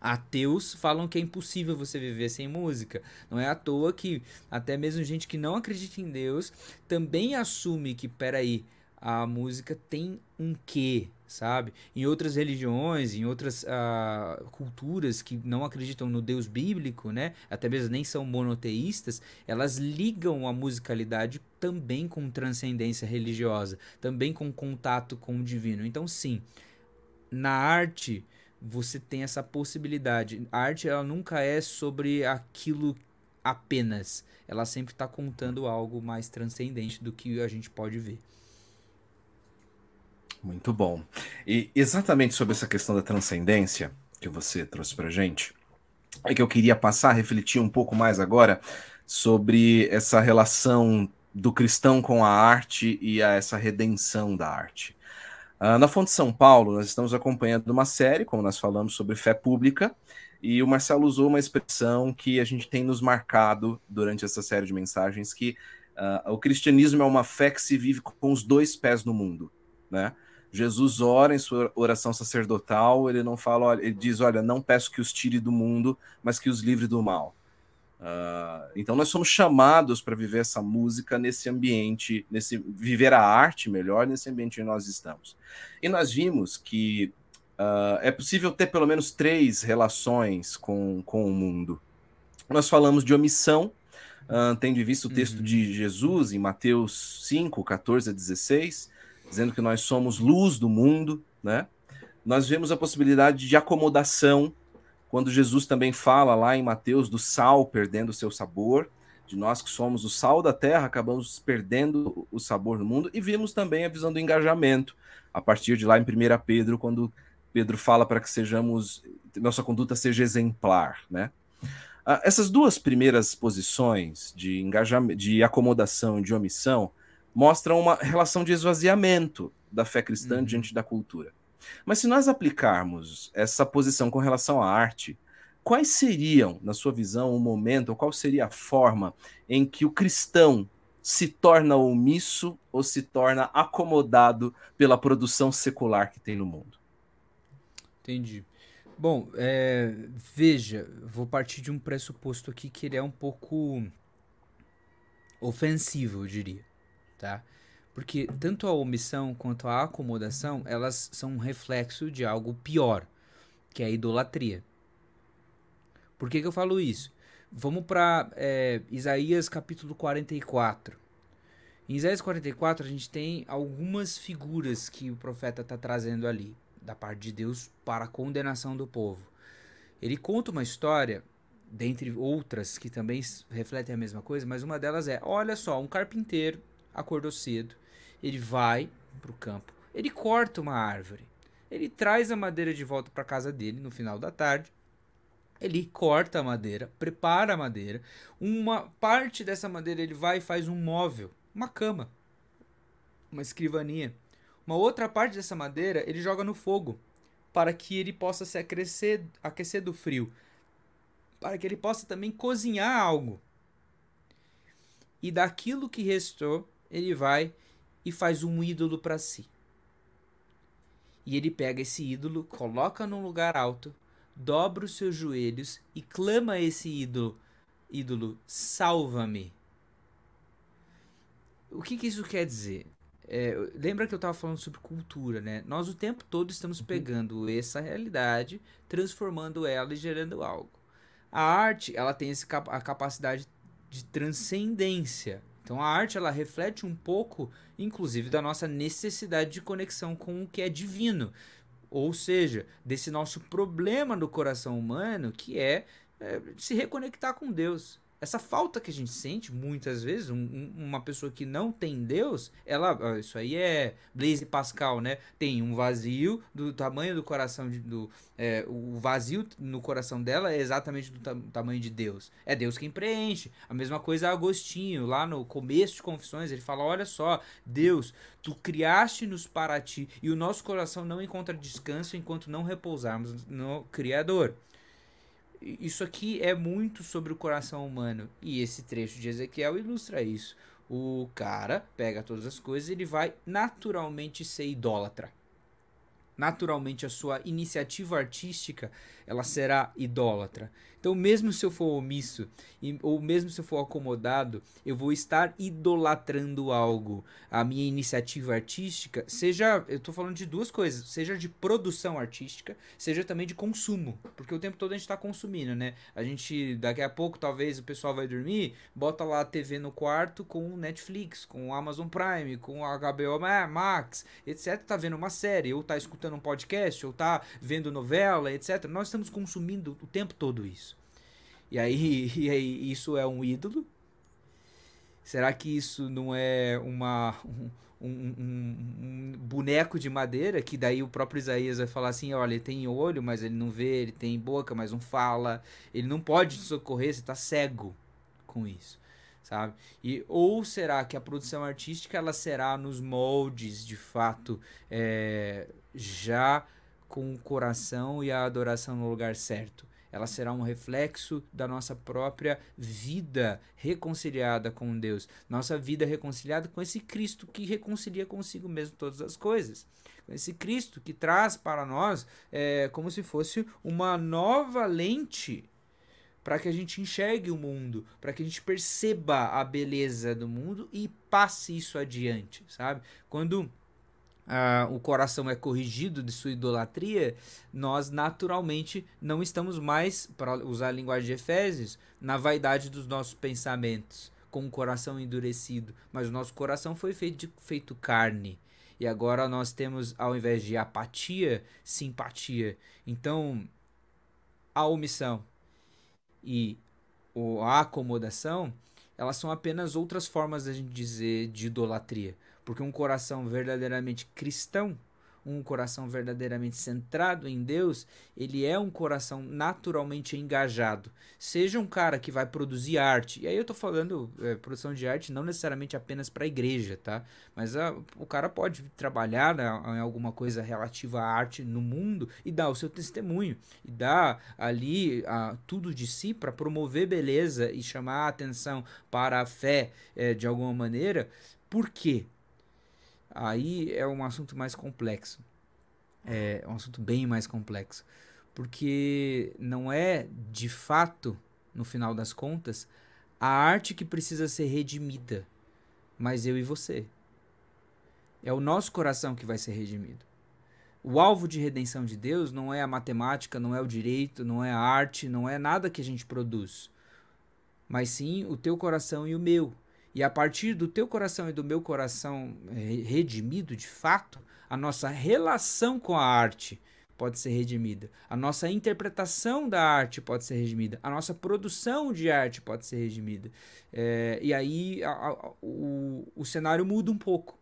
ateus falam que é impossível você viver sem música. Não é à toa que até mesmo gente que não acredita em Deus também assume que, peraí, a música tem um quê, sabe? Em outras religiões, em outras uh, culturas que não acreditam no Deus bíblico, né? Até mesmo nem são monoteístas, elas ligam a musicalidade também com transcendência religiosa, também com contato com o divino. Então, sim, na arte você tem essa possibilidade. A arte ela nunca é sobre aquilo apenas. Ela sempre está contando algo mais transcendente do que a gente pode ver. Muito bom. E exatamente sobre essa questão da transcendência que você trouxe para gente, é que eu queria passar a refletir um pouco mais agora sobre essa relação do cristão com a arte e a essa redenção da arte. Uh, na Fonte São Paulo, nós estamos acompanhando uma série, como nós falamos, sobre fé pública, e o Marcelo usou uma expressão que a gente tem nos marcado durante essa série de mensagens, que uh, o cristianismo é uma fé que se vive com os dois pés no mundo, né? Jesus ora em sua oração sacerdotal, ele não fala, olha, ele diz, olha, não peço que os tire do mundo, mas que os livre do mal. Uh, então nós somos chamados para viver essa música nesse ambiente, nesse viver a arte melhor nesse ambiente em que nós estamos. E nós vimos que uh, é possível ter pelo menos três relações com, com o mundo. Nós falamos de omissão, uh, tendo visto o texto uhum. de Jesus em Mateus 5, 14 a 16, dizendo que nós somos luz do mundo, né? Nós vemos a possibilidade de acomodação quando Jesus também fala lá em Mateus do sal perdendo o seu sabor, de nós que somos o sal da terra, acabamos perdendo o sabor do mundo, e vimos também a visão do engajamento, a partir de lá em 1 Pedro, quando Pedro fala para que sejamos, nossa conduta seja exemplar, né? Ah, essas duas primeiras posições de engajamento, de acomodação e de omissão mostram uma relação de esvaziamento da fé cristã uhum. diante da cultura. Mas se nós aplicarmos essa posição com relação à arte, quais seriam, na sua visão, o momento, ou qual seria a forma em que o cristão se torna omisso ou se torna acomodado pela produção secular que tem no mundo? Entendi. Bom, é, veja, vou partir de um pressuposto aqui que ele é um pouco ofensivo, eu diria, tá? Porque tanto a omissão quanto a acomodação, elas são um reflexo de algo pior, que é a idolatria. Por que, que eu falo isso? Vamos para é, Isaías capítulo 44. Em Isaías 44, a gente tem algumas figuras que o profeta está trazendo ali, da parte de Deus, para a condenação do povo. Ele conta uma história, dentre outras que também refletem a mesma coisa, mas uma delas é: olha só, um carpinteiro acordou cedo, ele vai para o campo, ele corta uma árvore, ele traz a madeira de volta para casa dele no final da tarde. Ele corta a madeira, prepara a madeira. Uma parte dessa madeira ele vai e faz um móvel, uma cama, uma escrivaninha. Uma outra parte dessa madeira ele joga no fogo para que ele possa se aquecer, aquecer do frio, para que ele possa também cozinhar algo. E daquilo que restou, ele vai e faz um ídolo para si. E ele pega esse ídolo, coloca num lugar alto, dobra os seus joelhos e clama a esse ídolo: ídolo, salva-me. O que, que, isso quer dizer? É, lembra que eu estava falando sobre cultura, né? Nós o tempo todo estamos uhum. pegando essa realidade, transformando ela e gerando algo. A arte, ela tem esse, a capacidade de transcendência. Então a arte ela reflete um pouco, inclusive, da nossa necessidade de conexão com o que é divino. Ou seja, desse nosso problema do coração humano que é, é se reconectar com Deus essa falta que a gente sente muitas vezes, um, uma pessoa que não tem Deus, ela, isso aí é Blaise Pascal, né? Tem um vazio do tamanho do coração de, do é, o vazio no coração dela é exatamente do ta tamanho de Deus. É Deus quem preenche. A mesma coisa Agostinho, lá no começo de Confissões, ele fala: "Olha só, Deus, tu criaste-nos para ti e o nosso coração não encontra descanso enquanto não repousarmos no criador." Isso aqui é muito sobre o coração humano. E esse trecho de Ezequiel ilustra isso. O cara pega todas as coisas e ele vai naturalmente ser idólatra. Naturalmente a sua iniciativa artística ela será idólatra. Então, mesmo se eu for omisso, ou mesmo se eu for acomodado, eu vou estar idolatrando algo. A minha iniciativa artística, seja, eu estou falando de duas coisas, seja de produção artística, seja também de consumo. Porque o tempo todo a gente está consumindo, né? A gente, daqui a pouco, talvez o pessoal vai dormir, bota lá a TV no quarto com Netflix, com Amazon Prime, com HBO Max, etc. Tá vendo uma série, ou tá escutando um podcast, ou tá vendo novela, etc. Nós estamos consumindo o tempo todo isso. E aí, <laughs> e aí isso é um ídolo? Será que isso não é uma, um, um, um, boneco de madeira? Que daí o próprio Isaías vai falar assim: olha, ele tem olho, mas ele não vê, ele tem boca, mas não fala, ele não pode te socorrer, você está cego com isso. Sabe? E, ou será que a produção artística ela será nos moldes de fato é, já com o coração e a adoração no lugar certo. Ela será um reflexo da nossa própria vida reconciliada com Deus, nossa vida reconciliada com esse Cristo que reconcilia consigo mesmo todas as coisas. Esse Cristo que traz para nós é, como se fosse uma nova lente para que a gente enxergue o mundo, para que a gente perceba a beleza do mundo e passe isso adiante, sabe? Quando ah, o coração é corrigido de sua idolatria, nós naturalmente não estamos mais, para usar a linguagem de Efésios, na vaidade dos nossos pensamentos, com o coração endurecido, mas o nosso coração foi feito, feito carne. E agora nós temos, ao invés de apatia, simpatia. Então, a omissão e a acomodação, elas são apenas outras formas da gente dizer de idolatria. Porque um coração verdadeiramente cristão, um coração verdadeiramente centrado em Deus, ele é um coração naturalmente engajado. Seja um cara que vai produzir arte, e aí eu tô falando é, produção de arte não necessariamente apenas para a igreja, tá? Mas a, o cara pode trabalhar né, em alguma coisa relativa à arte no mundo e dar o seu testemunho, e dar ali a, tudo de si para promover beleza e chamar a atenção para a fé é, de alguma maneira. Por quê? Aí é um assunto mais complexo. É um assunto bem mais complexo. Porque não é, de fato, no final das contas, a arte que precisa ser redimida, mas eu e você. É o nosso coração que vai ser redimido. O alvo de redenção de Deus não é a matemática, não é o direito, não é a arte, não é nada que a gente produz, mas sim o teu coração e o meu. E a partir do teu coração e do meu coração é, redimido de fato, a nossa relação com a arte pode ser redimida. A nossa interpretação da arte pode ser redimida. A nossa produção de arte pode ser redimida. É, e aí a, a, o, o cenário muda um pouco.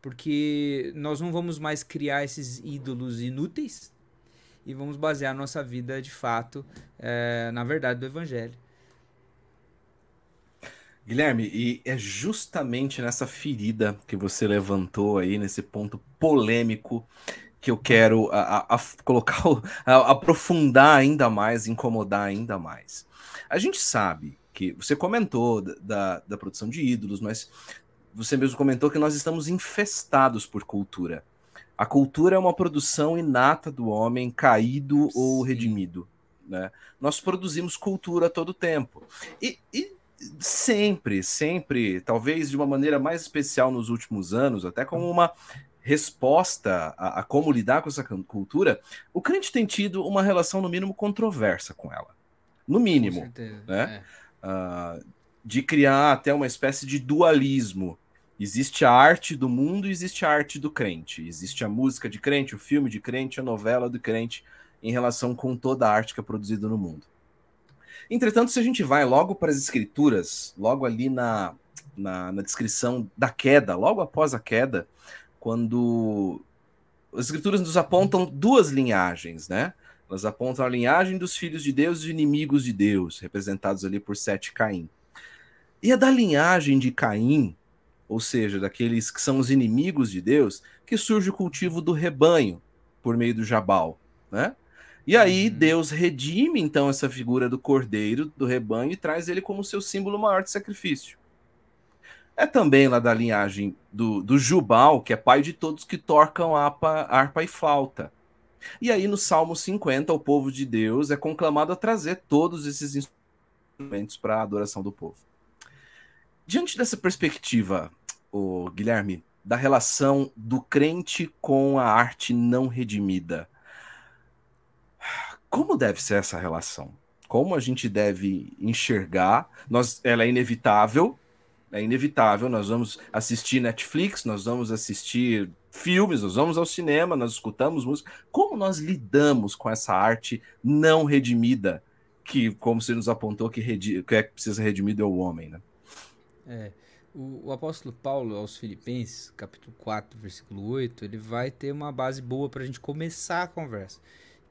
Porque nós não vamos mais criar esses ídolos inúteis e vamos basear a nossa vida de fato é, na verdade do Evangelho. Guilherme, e é justamente nessa ferida que você levantou aí, nesse ponto polêmico, que eu quero a, a, a colocar, aprofundar ainda mais, incomodar ainda mais. A gente sabe que você comentou da, da produção de ídolos, mas você mesmo comentou que nós estamos infestados por cultura. A cultura é uma produção inata do homem, caído Sim. ou redimido. Né? Nós produzimos cultura a todo tempo. E, e sempre, sempre, talvez de uma maneira mais especial nos últimos anos, até como uma resposta a, a, como lidar com essa cultura, o crente tem tido uma relação, no mínimo, controversa com ela. No mínimo. certeza, né? É. Uh, de criar até uma espécie de dualismo. Existe a arte do mundo e existe a arte do crente. Existe a música de crente, o filme de crente, a novela do crente, em relação com toda a arte que é produzida no mundo. Entretanto, se a gente vai logo para as escrituras, logo ali na, na, na descrição da queda, logo após a queda, quando as escrituras nos apontam duas linhagens, né? Elas apontam a linhagem dos filhos de Deus e inimigos de Deus, representados ali por Sete Caim. E é da linhagem de Caim, ou seja, daqueles que são os inimigos de Deus, que surge o cultivo do rebanho por meio do Jabal, né? E aí uhum. Deus redime então essa figura do cordeiro do rebanho e traz ele como seu símbolo maior de sacrifício. É também lá da linhagem do, do Jubal, que é pai de todos que tocam harpa, harpa e flauta. E aí no Salmo 50, o povo de Deus é conclamado a trazer todos esses instrumentos para a adoração do povo. Diante dessa perspectiva, o Guilherme, da relação do crente com a arte não redimida, como deve ser essa relação? Como a gente deve enxergar? Nós, ela é inevitável, é inevitável. Nós vamos assistir Netflix, nós vamos assistir filmes, nós vamos ao cinema, nós escutamos música. Como nós lidamos com essa arte não redimida, que, como você nos apontou, que, redi que é que precisa redimido é o homem, né? É. O, o, apóstolo Paulo aos Filipenses, capítulo 4, versículo 8, ele vai ter uma base boa para a gente começar a conversa,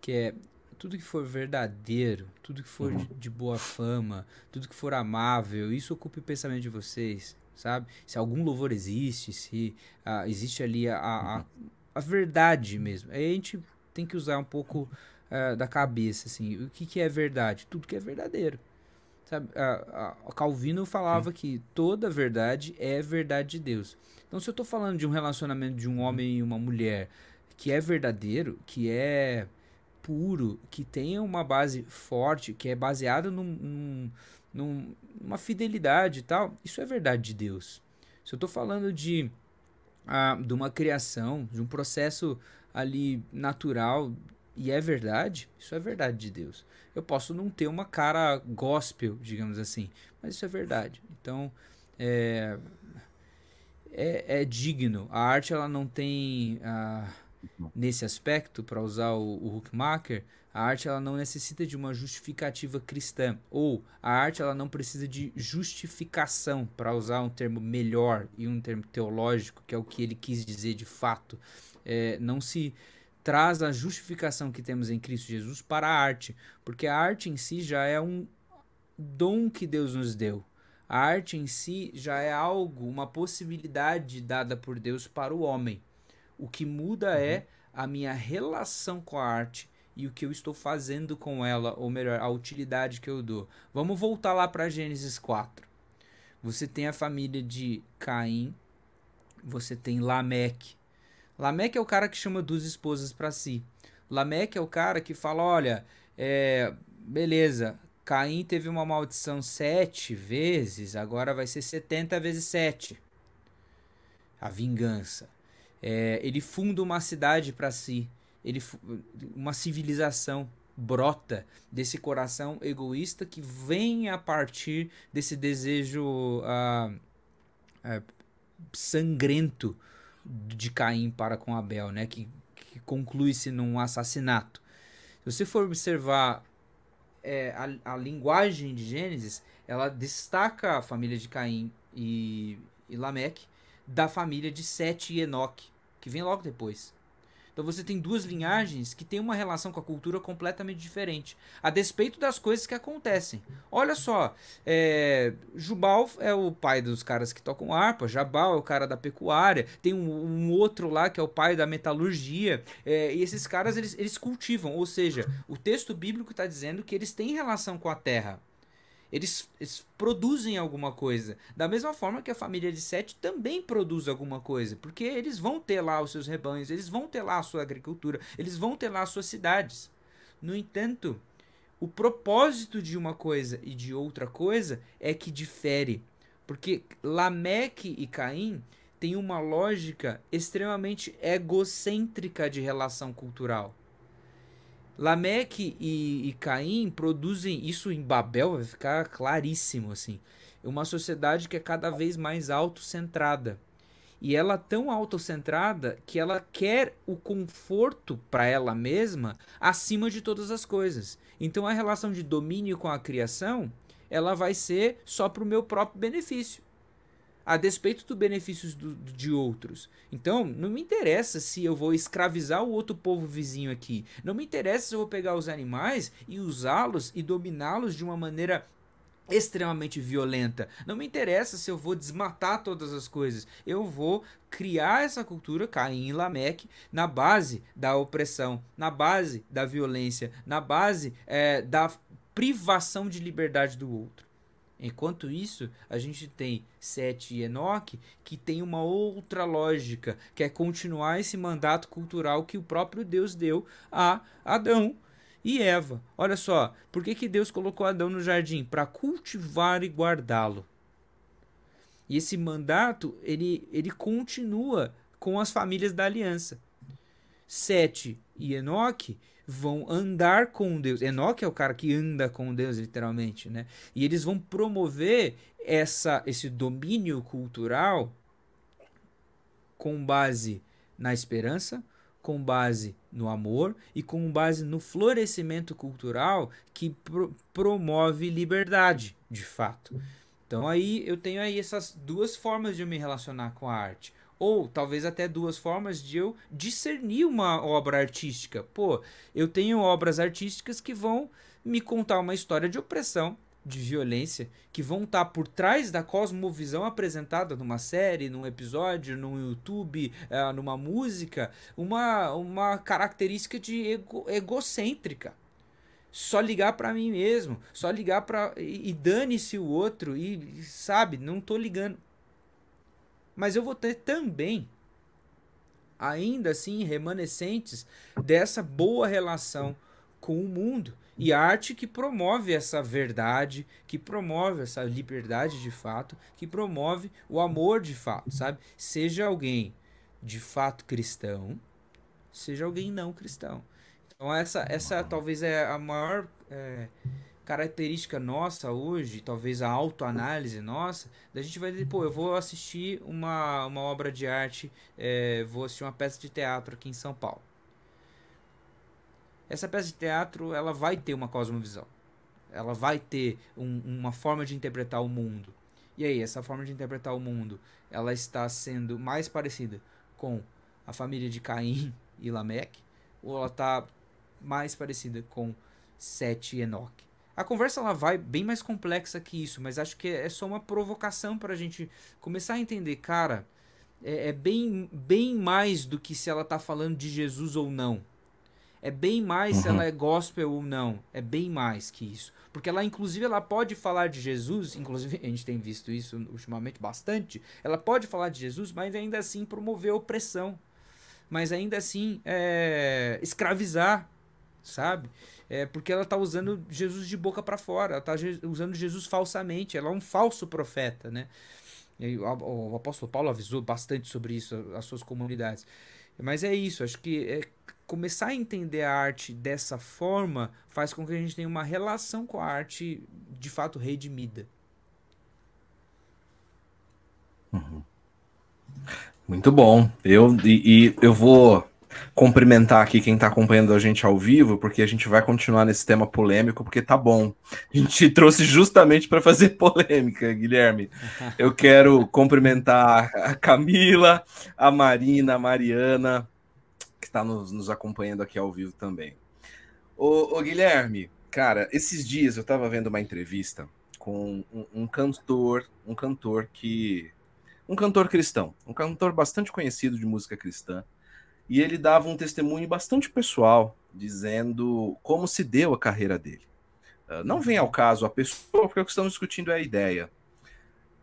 que é tudo que for verdadeiro, tudo que for de, de, boa fama, tudo que for amável, isso ocupe o pensamento de vocês, sabe? Se algum louvor existe, se ah, existe ali a, a, a, verdade mesmo. Aí a gente tem que usar um pouco uh, da cabeça, assim, o que, que é verdade? Tudo que é verdadeiro. Sabe? A, a Calvino falava Sim. que toda verdade é verdade de Deus. Então, se eu estou falando de um relacionamento de um homem e uma mulher que é verdadeiro, que é puro, que tenha uma base forte, que é baseado num, num, num, numa fidelidade e tal, isso é verdade de Deus. Se eu estou falando de, ah, de uma criação, de um processo ali natural e é verdade, isso é verdade de Deus. Eu posso não ter uma cara gospel, digamos assim, mas isso é verdade. Então, é, é, é digno. A arte ela não tem. Ah, nesse aspecto, para usar o, o Huckmacher, a arte ela não necessita de uma justificativa cristã, ou a arte ela não precisa de justificação, para usar um termo melhor e um termo teológico, que é o que ele quis dizer de fato. É, não se traz a justificação que temos em Cristo Jesus para a arte, porque a arte em si já é um dom que Deus nos deu. A arte em si já é algo, uma possibilidade dada por Deus para o homem. O que muda é uhum. é a minha relação com a arte e o que eu estou fazendo com ela, ou melhor, a utilidade que eu dou. Vamos voltar lá para Gênesis 4. Você tem a família de Caim, você tem Lameque. Lameque é o cara que chama duas esposas para si. Lameque é o cara que fala: olha, é, beleza, Caim teve uma maldição sete vezes, agora vai ser 70 vezes sete. A vingança. É, ele funda uma cidade para si, ele uma civilização brota desse coração egoísta que vem a partir desse desejo uh, uh, sangrento de Caim para com Abel, né? Que, que conclui-se num assassinato. Se você for observar é, a, a linguagem de Gênesis, ela destaca a família de Caim e, e Lameque da família de Sete e Enoque, que vem logo depois. Então você tem duas linhagens que têm uma relação com a cultura completamente diferente, a despeito das coisas que acontecem. Olha só, é, Jubal é o pai dos caras que tocam harpa, Jabal é o cara da pecuária, tem um, um outro lá que é o pai da metalurgia, é, e esses caras eles, eles cultivam, ou seja, o texto bíblico está dizendo que eles têm relação com a terra. Eles, eles, produzem alguma coisa. Da mesma forma que a família de Sete também produz alguma coisa. Porque eles vão ter lá os seus rebanhos, eles vão ter lá a sua agricultura, eles vão ter lá as suas cidades. No entanto, o propósito de uma coisa e de outra coisa é que difere. Porque Lameque e Caim têm uma lógica extremamente egocêntrica de relação cultural. Lameque e, e Caim produzem isso em Babel, vai ficar claríssimo assim. É uma sociedade que é cada vez mais autocentrada. E ela é tão autocentrada que ela quer o conforto para ela mesma acima de todas as coisas. Então a relação de domínio com a criação, ela vai ser só para o meu próprio benefício a despeito dos benefícios do, de outros. Então, não me interessa se eu vou escravizar o outro povo vizinho aqui. Não me interessa se eu vou pegar os animais e usá-los e dominá-los de uma maneira extremamente violenta. Não me interessa se eu vou desmatar todas as coisas. Eu vou criar essa cultura, Caim e Lameque, na base da opressão, na base da violência, na base é, da privação de liberdade do outro. Enquanto isso, a gente tem Sete e Enoque, que tem uma outra lógica, que é continuar esse mandato cultural que o próprio Deus deu a Adão e Eva. Olha só, por que, que Deus colocou Adão no jardim? Para cultivar e guardá-lo. E esse mandato, ele, ele continua com as famílias da aliança. Sete e Enoque vão andar com Deus. Enoque é o cara que anda com Deus, literalmente, né? E eles vão promover essa, esse domínio cultural com base na esperança, com base no amor e com base no florescimento cultural que pro promove liberdade, de fato. Então aí eu tenho aí essas duas formas de me relacionar com a arte. Ou talvez até duas formas de eu discernir uma obra artística. Pô, eu tenho obras artísticas que vão me contar uma história de opressão, de violência que vão estar tá por trás da cosmovisão apresentada numa série, num episódio, no YouTube, uh, numa música, uma, uma característica de ego, egocêntrica. Só ligar para mim mesmo, só ligar para e, e dane-se o outro e sabe, não tô ligando. Mas eu vou ter também ainda assim remanescentes dessa boa relação com o mundo e arte que promove essa verdade, que promove essa liberdade de fato, que promove o amor de fato, sabe? Seja alguém de fato cristão, seja alguém não cristão. Então essa, essa talvez é a maior é, característica nossa hoje, talvez a autoanálise nossa, da gente vai dizer, pô, eu vou assistir uma, uma obra de arte, é, vou assistir uma peça de teatro aqui em São Paulo essa peça de teatro ela vai ter uma cosmovisão. Ela vai ter um, uma forma de interpretar o mundo. E aí, essa forma de interpretar o mundo, ela está sendo mais parecida com a família de Caim <laughs> e Lameque, ou ela está mais parecida com Sete e Enoque? A conversa ela vai bem mais complexa que isso, mas acho que é só uma provocação para a gente começar a entender, cara, é, é, bem, bem mais do que se ela está falando de Jesus ou não. É bem mais uhum. se ela é gospel ou não. É bem mais que isso. Porque ela, inclusive, ela pode falar de Jesus, inclusive <laughs> a gente tem visto isso ultimamente bastante. Ela pode falar de Jesus, mas ainda assim promover opressão. Mas ainda assim é, escravizar, sabe? É porque ela está usando Jesus de boca para fora. Ela está usando Jesus falsamente. Ela é um falso profeta, né? E o apóstolo Paulo avisou bastante sobre isso às suas comunidades. Mas é isso, acho que é, começar a entender a arte dessa forma faz com que a gente tenha uma relação com a arte de fato redimida. Uhum. Muito bom. Eu, e, e, eu vou cumprimentar aqui quem está acompanhando a gente ao vivo, porque a gente vai continuar nesse tema polêmico, porque tá bom. A gente trouxe justamente para fazer <laughs> polêmica, Guilherme. Eu quero cumprimentar a Camila, a Marina, a Mariana, que está nos, nos, acompanhando aqui ao vivo também. Ô, Guilherme, cara, esses dias eu estava vendo uma entrevista com um, um cantor, um cantor que. Um cantor cristão, um cantor bastante conhecido de música cristã e ele dava um testemunho bastante pessoal, dizendo como se deu a carreira dele. Uh, não vem ao caso a pessoa, porque o que estamos discutindo é a ideia.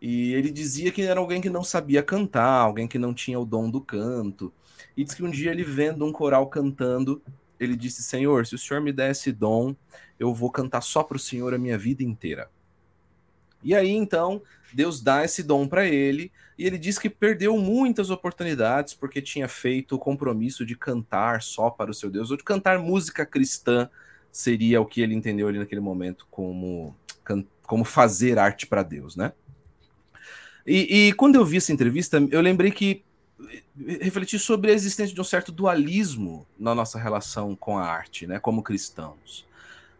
E ele dizia que era alguém que não sabia cantar, alguém que não tinha o dom do canto. E diz que um dia ele vendo um coral cantando, ele disse: Senhor, se o senhor me der esse dom, eu vou cantar só para o senhor a minha vida inteira. E aí então Deus dá esse dom para ele e ele diz que perdeu muitas oportunidades porque tinha feito o compromisso de cantar só para o seu Deus ou de cantar música cristã seria o que ele entendeu ali naquele momento como como fazer arte para Deus, né? E, e, quando eu vi essa entrevista, eu lembrei que refleti sobre a existência de um certo dualismo na nossa relação com a arte, né, como cristãos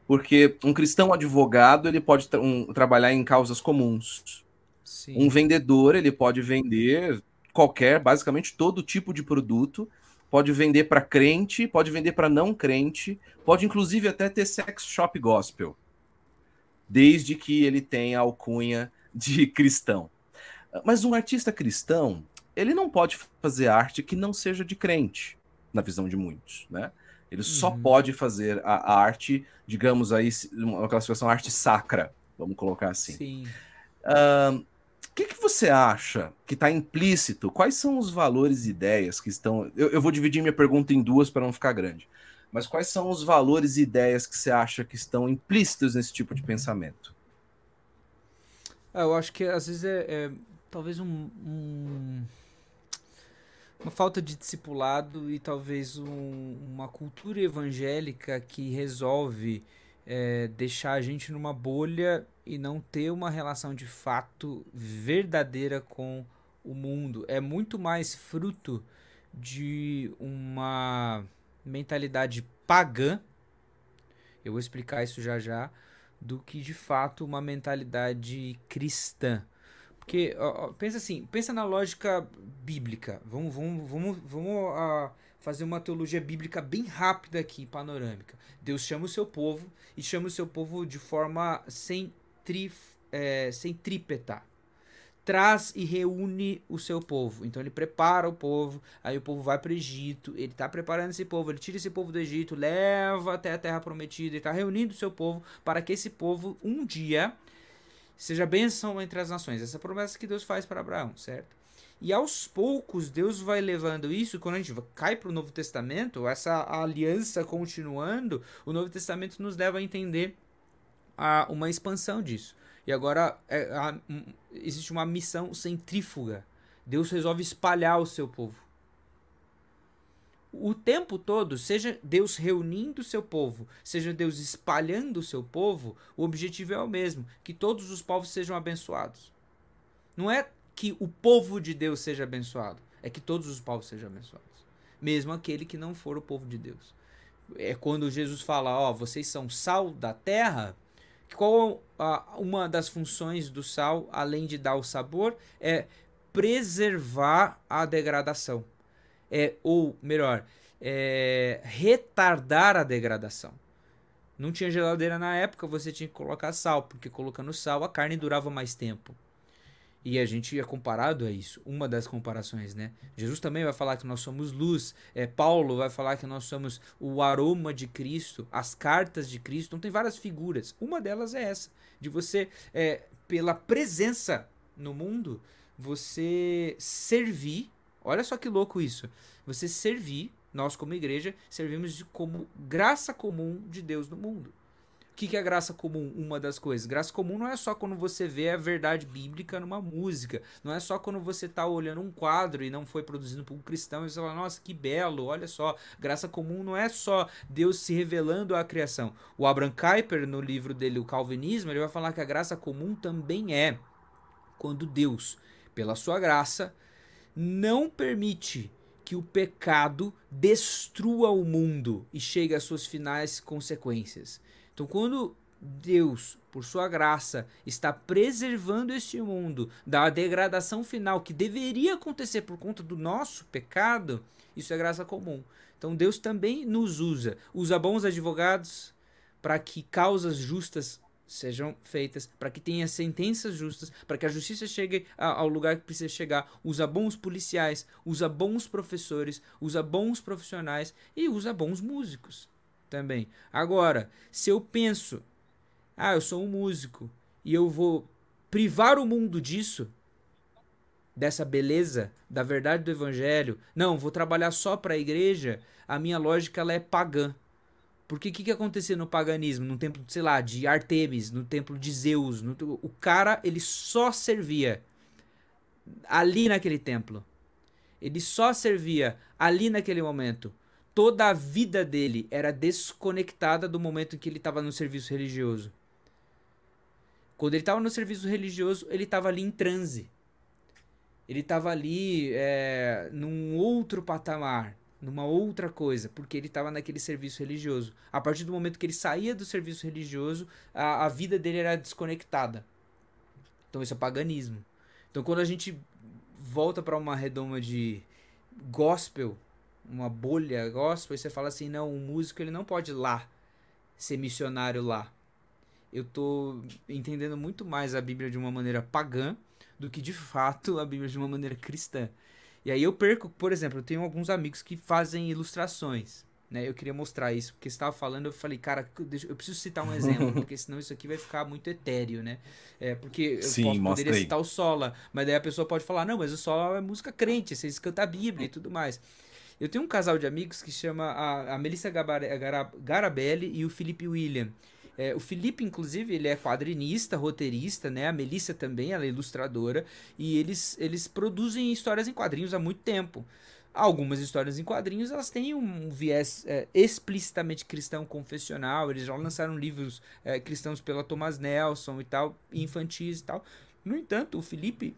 porque um cristão advogado ele pode tra um, trabalhar em causas comuns. Sim. Um vendedor ele pode vender qualquer, basicamente todo tipo de produto, pode vender para crente, pode vender para não crente, pode inclusive até ter sex shop gospel. desde que ele tenha alcunha de <laughs> cristão. Mas um artista cristão, ele não pode fazer arte que não seja de crente, na visão de muitos, né? Ele uhum. só pode fazer a, a, arte, digamos aí, uma classificação arte sacra, vamos colocar assim. Sim. Uh, que, que você acha que está implícito? Quais são os valores e ideias que estão. Eu, eu vou dividir minha pergunta em duas para não ficar grande. Mas quais são os valores e ideias que você acha que estão implícitos nesse tipo de pensamento? Ah, eu acho que às vezes é, é talvez um, um, uma falta de discipulado e talvez um, uma cultura evangélica que resolve é, deixar a gente numa bolha e não ter uma relação de fato verdadeira com o mundo. É muito mais fruto de uma mentalidade pagã, eu vou explicar isso já já, do que de fato uma mentalidade cristã. Porque, ó, pensa assim, pensa na lógica bíblica. Vamos, vamos, vamos, vamos uh, fazer uma teologia bíblica bem rápida aqui, panorâmica. Deus chama o seu povo e chama o seu povo de forma sem, tri, é, sem trípeta. Traz e reúne o seu povo. Então ele prepara o povo, aí o povo vai para o Egito, ele está preparando esse povo, ele tira esse povo do Egito, leva até a terra prometida, ele está reunindo o seu povo para que esse povo um dia seja bênção entre as nações. Essa promessa que Deus faz para Abraão, certo? E aos poucos Deus vai levando isso, quando a gente cai para o Novo Testamento, essa aliança continuando, o Novo Testamento nos leva a entender a, uma expansão disso. E agora é, a, existe uma missão centrífuga. Deus resolve espalhar o seu povo o tempo todo, seja Deus reunindo o seu povo, seja Deus espalhando o seu povo, o objetivo é o mesmo: que todos os povos sejam abençoados. Não é que o povo de Deus seja abençoado, é que todos os povos sejam abençoados, mesmo aquele que não for o povo de Deus. É quando Jesus fala: Ó, oh, vocês são sal da terra. Qual a, uma das funções do sal, além de dar o sabor, é preservar a degradação é, ou melhor, é, retardar a degradação. Não tinha geladeira na época, você tinha que colocar sal, porque colocando sal a carne durava mais tempo. E a gente é comparado a isso, uma das comparações, né? Jesus também vai falar que nós somos luz, é, Paulo vai falar que nós somos o aroma de Cristo, as cartas de Cristo. Então tem várias figuras. Uma delas é essa, de você, é, pela presença no mundo, você servir Olha só que louco isso. Você servir, nós como igreja, servimos como graça comum de Deus no mundo. Que, que é graça comum? Uma das coisas. Graça comum não é só quando você vê a verdade bíblica numa música. Não é só quando você está olhando um quadro e não foi produzido por um cristão e você fala, nossa, que belo, olha só. Graça comum não é só Deus se revelando à criação. O Abraham Kuyper, no livro dele, O Calvinismo, ele vai falar que a graça comum também é quando Deus, pela sua graça, não permite que o pecado destrua o mundo e chegue às suas finais consequências. Então, quando Deus, por sua graça, está preservando este mundo da degradação final que deveria acontecer por conta do nosso pecado, isso é graça comum. Então, Deus também nos usa, usa bons advogados para que causas justas sejam feitas, para que tenha sentenças justas, para que a justiça chegue ao lugar que precisa chegar. Usa bons policiais, usa bons professores, usa bons profissionais e usa bons músicos também. Agora, se eu penso, ah, eu sou um músico e eu vou privar o mundo disso, dessa beleza, da verdade do evangelho, não, vou trabalhar só para a igreja, a minha lógica ela é pagã. Porque o que, que acontecia no paganismo, no templo, sei lá, de Artemis, no templo de Zeus? No, o cara, ele só servia ali naquele templo. Ele só servia ali naquele momento. Toda a vida dele era desconectada do momento em que ele estava no serviço religioso. Quando ele estava no serviço religioso, ele estava ali em transe. Ele estava ali é, num outro patamar numa outra coisa, porque ele estava naquele serviço religioso. A partir do momento que ele saía do serviço religioso, a, a vida dele era desconectada. Então isso é paganismo. Então quando a gente volta para uma redoma de gospel, uma bolha gospel, você fala assim, não, o músico ele não pode ir lá ser missionário lá. eu tô entendendo muito mais a Bíblia de uma maneira pagã do que de fato a Bíblia de uma maneira cristã. E aí eu perco, por exemplo, eu tenho alguns amigos que fazem ilustrações. Né, eu queria mostrar isso, porque você estava falando, eu falei, cara, eu preciso citar um exemplo, porque senão isso aqui vai ficar muito etéreo, né? É, porque eu Sim, posso, poderia citar o Sola, mas daí a pessoa pode falar, não, mas o Sola é música crente, vocês cantam a Bíblia e tudo mais. Eu tenho um casal de amigos que chama a, a Melissa Garabelli e o Felipe William. É, o Felipe, inclusive, ele é quadrinista, roteirista, né? A Melissa também, ela é ilustradora. E eles, eles produzem histórias em quadrinhos há muito tempo. Algumas histórias em quadrinhos, elas têm um viés é, explicitamente cristão confessional. Eles já lançaram livros é, cristãos pela Thomas Nelson e tal, infantis e tal. No entanto, o Felipe,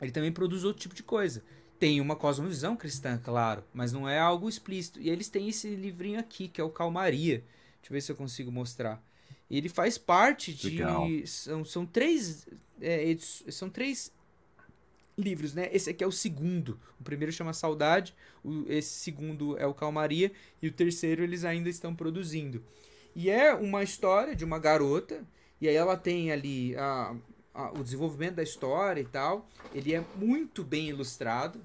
ele também produz outro tipo de coisa tem uma cosmovisão cristã, claro, mas não é algo explícito. E eles têm esse livrinho aqui, que é o Calmaria. Deixa eu ver se eu consigo mostrar. Ele faz parte de. São, são três. É, são três livros, né? Esse aqui é o segundo. O primeiro chama Saudade, o, esse segundo é o Calmaria, e o terceiro eles ainda estão produzindo. E é uma história de uma garota, e aí ela tem ali a, a, o desenvolvimento da história e tal. Ele é muito bem ilustrado.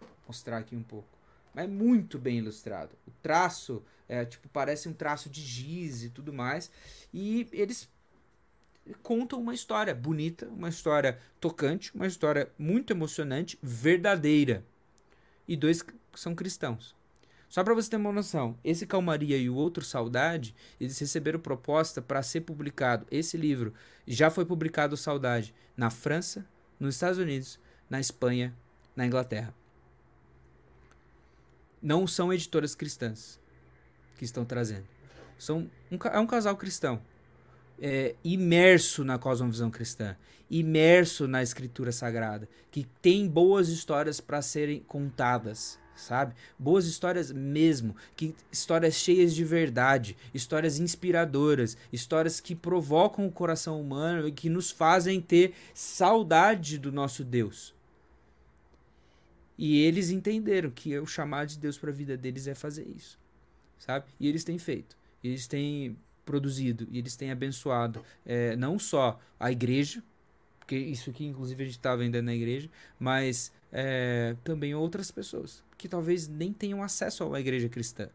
Vou mostrar aqui um pouco. Mas é muito bem ilustrado. O traço é, tipo, parece um traço de giz e tudo mais. E eles contam uma história bonita, uma história tocante, uma história muito emocionante, verdadeira. E dois são cristãos. Só para você ter uma noção, esse Calmaria e o outro Saudade, eles receberam proposta para ser publicado. Esse livro já foi publicado Saudade na França, nos Estados Unidos, na Espanha, na Inglaterra. Não são editoras cristãs que estão trazendo. São um, é um casal cristão, é, imerso na cosmovisão cristã, imerso na escritura sagrada, que tem boas histórias para serem contadas, sabe? Boas histórias mesmo, que histórias cheias de verdade, histórias inspiradoras, histórias que provocam o coração humano e que nos fazem ter saudade do nosso Deus. E eles entenderam que o chamado de Deus para a vida deles é fazer isso sabe? E eles têm feito. Eles têm produzido e eles têm abençoado é, não só a igreja, porque isso aqui inclusive a gente está vendendo na igreja, mas é, também outras pessoas que talvez nem tenham acesso uma igreja cristã.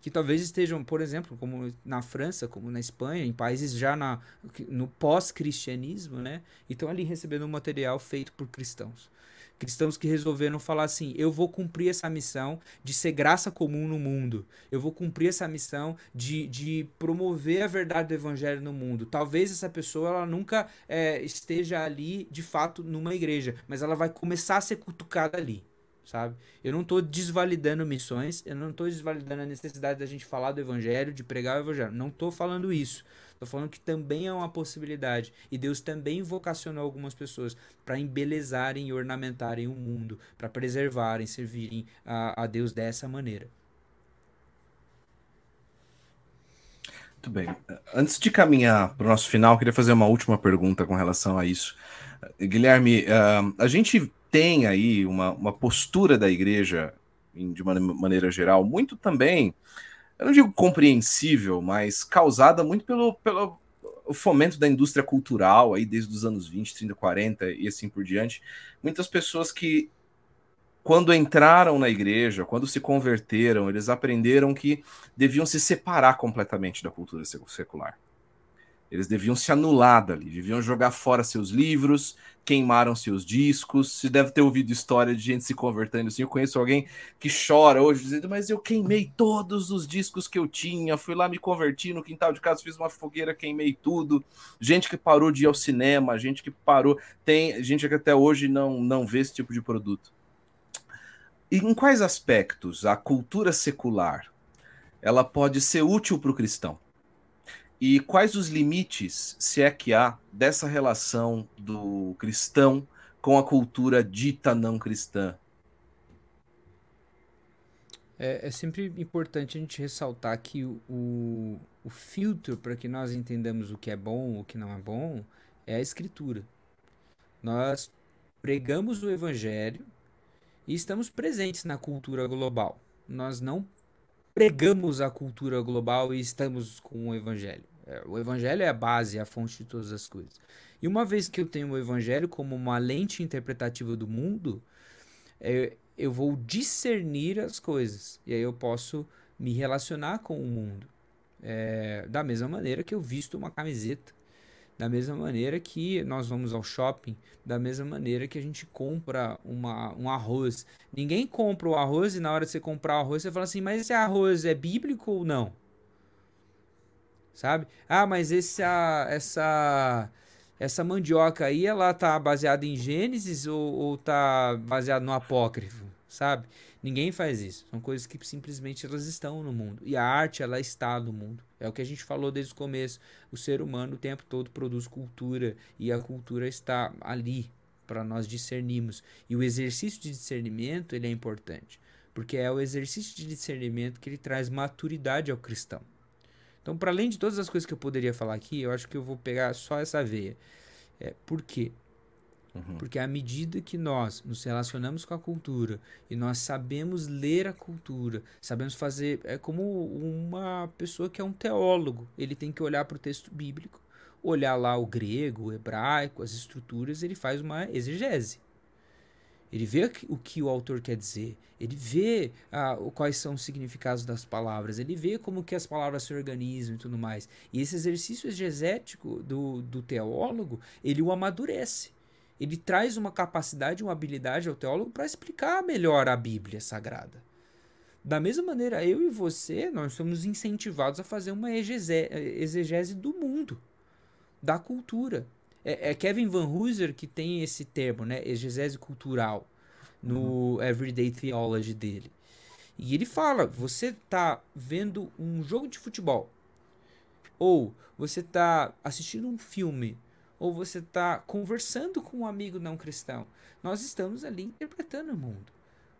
Que talvez estejam, por exemplo, como na França, como na Espanha, em países já na, no pós-cristianismo, né? E estão ali recebendo um material feito por cristãos cristãos que resolveram falar assim: eu vou cumprir essa missão de ser graça comum no mundo, eu vou cumprir essa missão de, de promover a verdade do evangelho no mundo. Talvez essa pessoa ela nunca é, esteja ali de fato numa igreja, mas ela vai começar a ser cutucada ali. Sabe? Eu não estou desvalidando missões, eu não estou desvalidando a necessidade da gente falar do evangelho, de pregar o evangelho. Não estou falando isso. Estou falando que também é uma possibilidade. E Deus também vocacionou algumas pessoas para embelezarem e ornamentarem o mundo, para preservarem, servirem a, a Deus dessa maneira. Muito bem. Antes de caminhar para o nosso final, queria fazer uma última pergunta com relação a isso. Guilherme, uh, a gente tem aí uma, uma postura da igreja, de uma maneira geral, muito também eu não digo compreensível, mas causada muito pelo, pelo fomento da indústria cultural aí desde os anos 20, 30, 40 e assim por diante. Muitas pessoas que quando entraram na igreja, quando se converteram, eles aprenderam que deviam se separar completamente da cultura secular. Eles deviam se anular dali, deviam jogar fora seus livros, queimaram seus discos. Você deve ter ouvido história de gente se convertendo assim. Eu conheço alguém que chora hoje, dizendo: Mas eu queimei todos os discos que eu tinha, fui lá me converti no quintal de casa, fiz uma fogueira, queimei tudo. Gente que parou de ir ao cinema, gente que parou. Tem gente que até hoje não, não vê esse tipo de produto. E em quais aspectos a cultura secular ela pode ser útil para o cristão? E quais os limites, se é que há, dessa relação do cristão com a cultura dita não cristã? É, é sempre importante a gente ressaltar que o, o, filtro para que nós entendamos o que é bom o que não é bom é a escritura. Nós pregamos o evangelho e estamos presentes na cultura global. Nós não pregamos a cultura global e estamos com o evangelho. É, o evangelho é a base, é a fonte de todas as coisas. E uma vez que eu tenho o evangelho como uma lente interpretativa do mundo, é, eu vou discernir as coisas. E aí eu posso me relacionar com o mundo. É, da mesma maneira que eu visto uma camiseta. Da mesma maneira que nós vamos ao shopping, da mesma maneira que a gente compra uma, um arroz. Ninguém compra o arroz e na hora de você comprar o arroz você fala assim, mas esse arroz é bíblico ou não? Sabe? Ah, mas esse, a, essa essa mandioca aí, ela tá baseada em Gênesis ou, ou tá baseada no apócrifo, sabe? Ninguém faz isso. São coisas que simplesmente elas estão no mundo. E a arte, ela está no mundo. É o que a gente falou desde o começo. O ser humano o tempo todo produz cultura e a cultura está ali para nós discernirmos. E o exercício de discernimento, ele é importante, porque é o exercício de discernimento que ele traz maturidade ao cristão. Então, para além de todas as coisas que eu poderia falar aqui, eu acho que eu vou pegar só essa veia. É, por quê? Uhum. Porque à medida que nós nos relacionamos com a cultura e nós sabemos ler a cultura, sabemos fazer. É como uma pessoa que é um teólogo. Ele tem que olhar para o texto bíblico, olhar lá o grego, o hebraico, as estruturas, ele faz uma exegese. Ele vê o que o autor quer dizer, ele vê ah, quais são os significados das palavras, ele vê como que as palavras se organizam e tudo mais. E esse exercício exegético do, do teólogo, ele o amadurece. Ele traz uma capacidade, uma habilidade ao teólogo para explicar melhor a Bíblia Sagrada. Da mesma maneira, eu e você, nós somos incentivados a fazer uma exegese do mundo, da cultura. É, é, Kevin Van Hooser que tem esse termo, né? Exegese cultural no uhum. Everyday Theology dele. E ele fala: você tá vendo um jogo de futebol, ou você tá assistindo um filme, ou você tá conversando com um amigo não cristão. Nós estamos ali interpretando o mundo.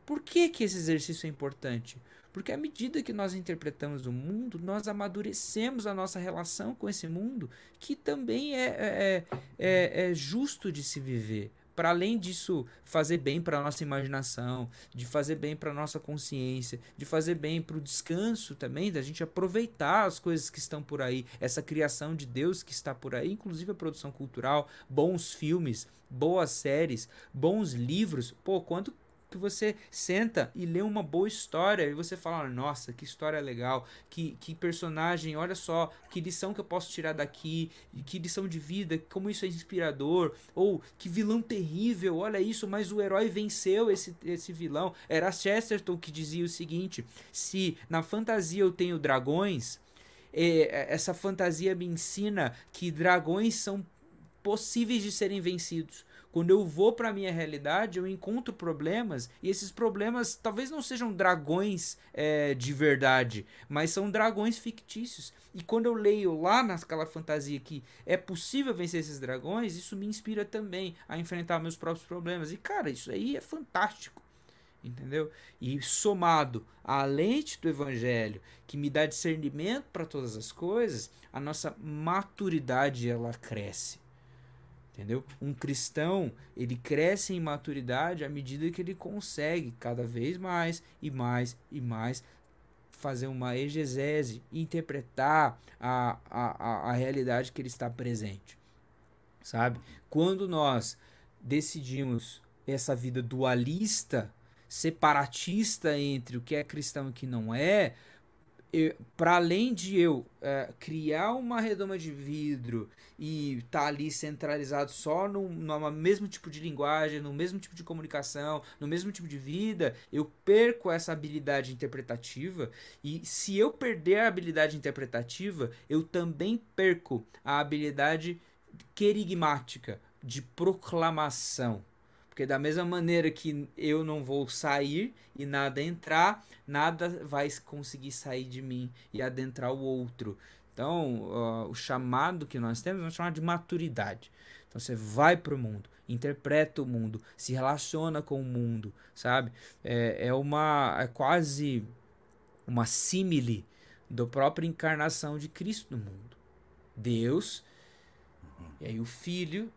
Por que, que esse exercício é importante? Porque à medida que nós interpretamos o mundo, nós amadurecemos a nossa relação com esse mundo, que também é, é, é, é justo de se viver. Para além disso, fazer bem para nossa imaginação, de fazer bem para nossa consciência, de fazer bem para o descanso também, da gente aproveitar as coisas que estão por aí, essa criação de Deus que está por aí, inclusive a produção cultural, bons filmes, boas séries, bons livros. Pô, quanto que você senta e lê uma boa história e você fala, nossa, que história legal, que, que personagem, olha só, que lição que eu posso tirar daqui, que lição de vida, como isso é inspirador, ou que vilão terrível, olha isso, mas o herói venceu esse, esse vilão. Era Chesterton que dizia o seguinte: se na fantasia eu tenho dragões, é, essa fantasia me ensina que dragões são possíveis de serem vencidos. Quando eu vou para minha realidade, eu encontro problemas e esses problemas talvez não sejam dragões é, de verdade, mas são dragões fictícios. E quando eu leio lá naquela fantasia que é possível vencer esses dragões, isso me inspira também a enfrentar meus próprios problemas. E cara, isso aí é fantástico entendeu? E somado à lente do evangelho, que me dá discernimento para todas as coisas, a nossa maturidade ela cresce entendeu? Um cristão, ele cresce em maturidade à medida que ele consegue cada vez mais e mais e mais fazer uma exegese, interpretar a, a, a, realidade que ele está presente, sabe? Quando nós decidimos essa vida dualista, separatista entre o que é cristão e o que não é, para além de eu é, criar uma redoma de vidro e tá ali centralizado só no, no mesmo tipo de linguagem, no mesmo tipo de comunicação, no mesmo tipo de vida, eu perco essa habilidade interpretativa e se eu perder a habilidade interpretativa, eu também perco a habilidade querigmática de proclamação. Porque da mesma maneira que eu não vou sair e nada entrar, nada vai conseguir sair de mim e adentrar o outro. Então, uh, o chamado que nós temos é um chamado de maturidade. Então, você vai para o mundo, interpreta o mundo, se relaciona com o mundo, sabe? É, é uma. É quase uma símile da própria encarnação de Cristo no mundo. Deus, e aí o Filho,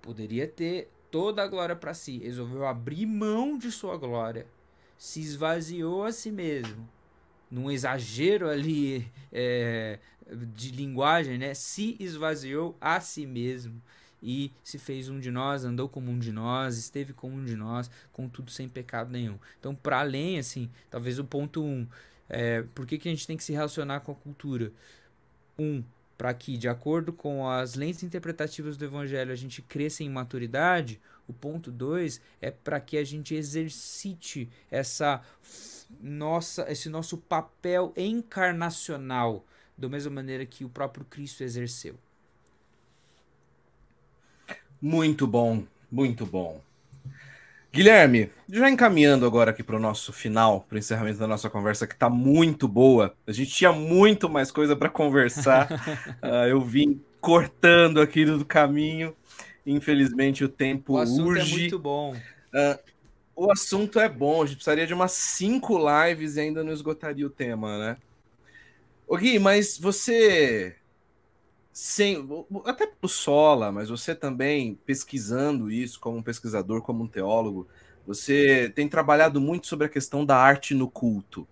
poderia ter toda a glória para si, resolveu abrir mão de sua glória, se esvaziou a si mesmo, num exagero ali é, de linguagem, né? Se esvaziou a si mesmo e se fez um de nós, andou como um de nós, esteve como um de nós, contudo sem pecado nenhum. Então, para além, assim, talvez o ponto um, é, por que, que a gente tem que se relacionar com a cultura? Um, para que, de acordo com as lentes interpretativas do Evangelho, a gente cresça em maturidade. O ponto dois é para que a gente exercite essa nossa, esse nosso papel encarnacional, da mesma maneira que o próprio Cristo exerceu. Muito bom, muito bom. Guilherme, já encaminhando agora aqui para o nosso final, para o encerramento da nossa conversa, que está muito boa. A gente tinha muito mais coisa para conversar. uh, <laughs> eu vim cortando aqui do caminho. Infelizmente o tempo o assunto é urge. é muito bom. Uh, o assunto é bom. A gente precisaria de umas cinco lives e ainda não esgotaria o tema, né? Ô Gui, mas você sem até o Sola, mas você também pesquisando isso como um pesquisador, como um teólogo, você tem trabalhado muito sobre a questão da arte no culto,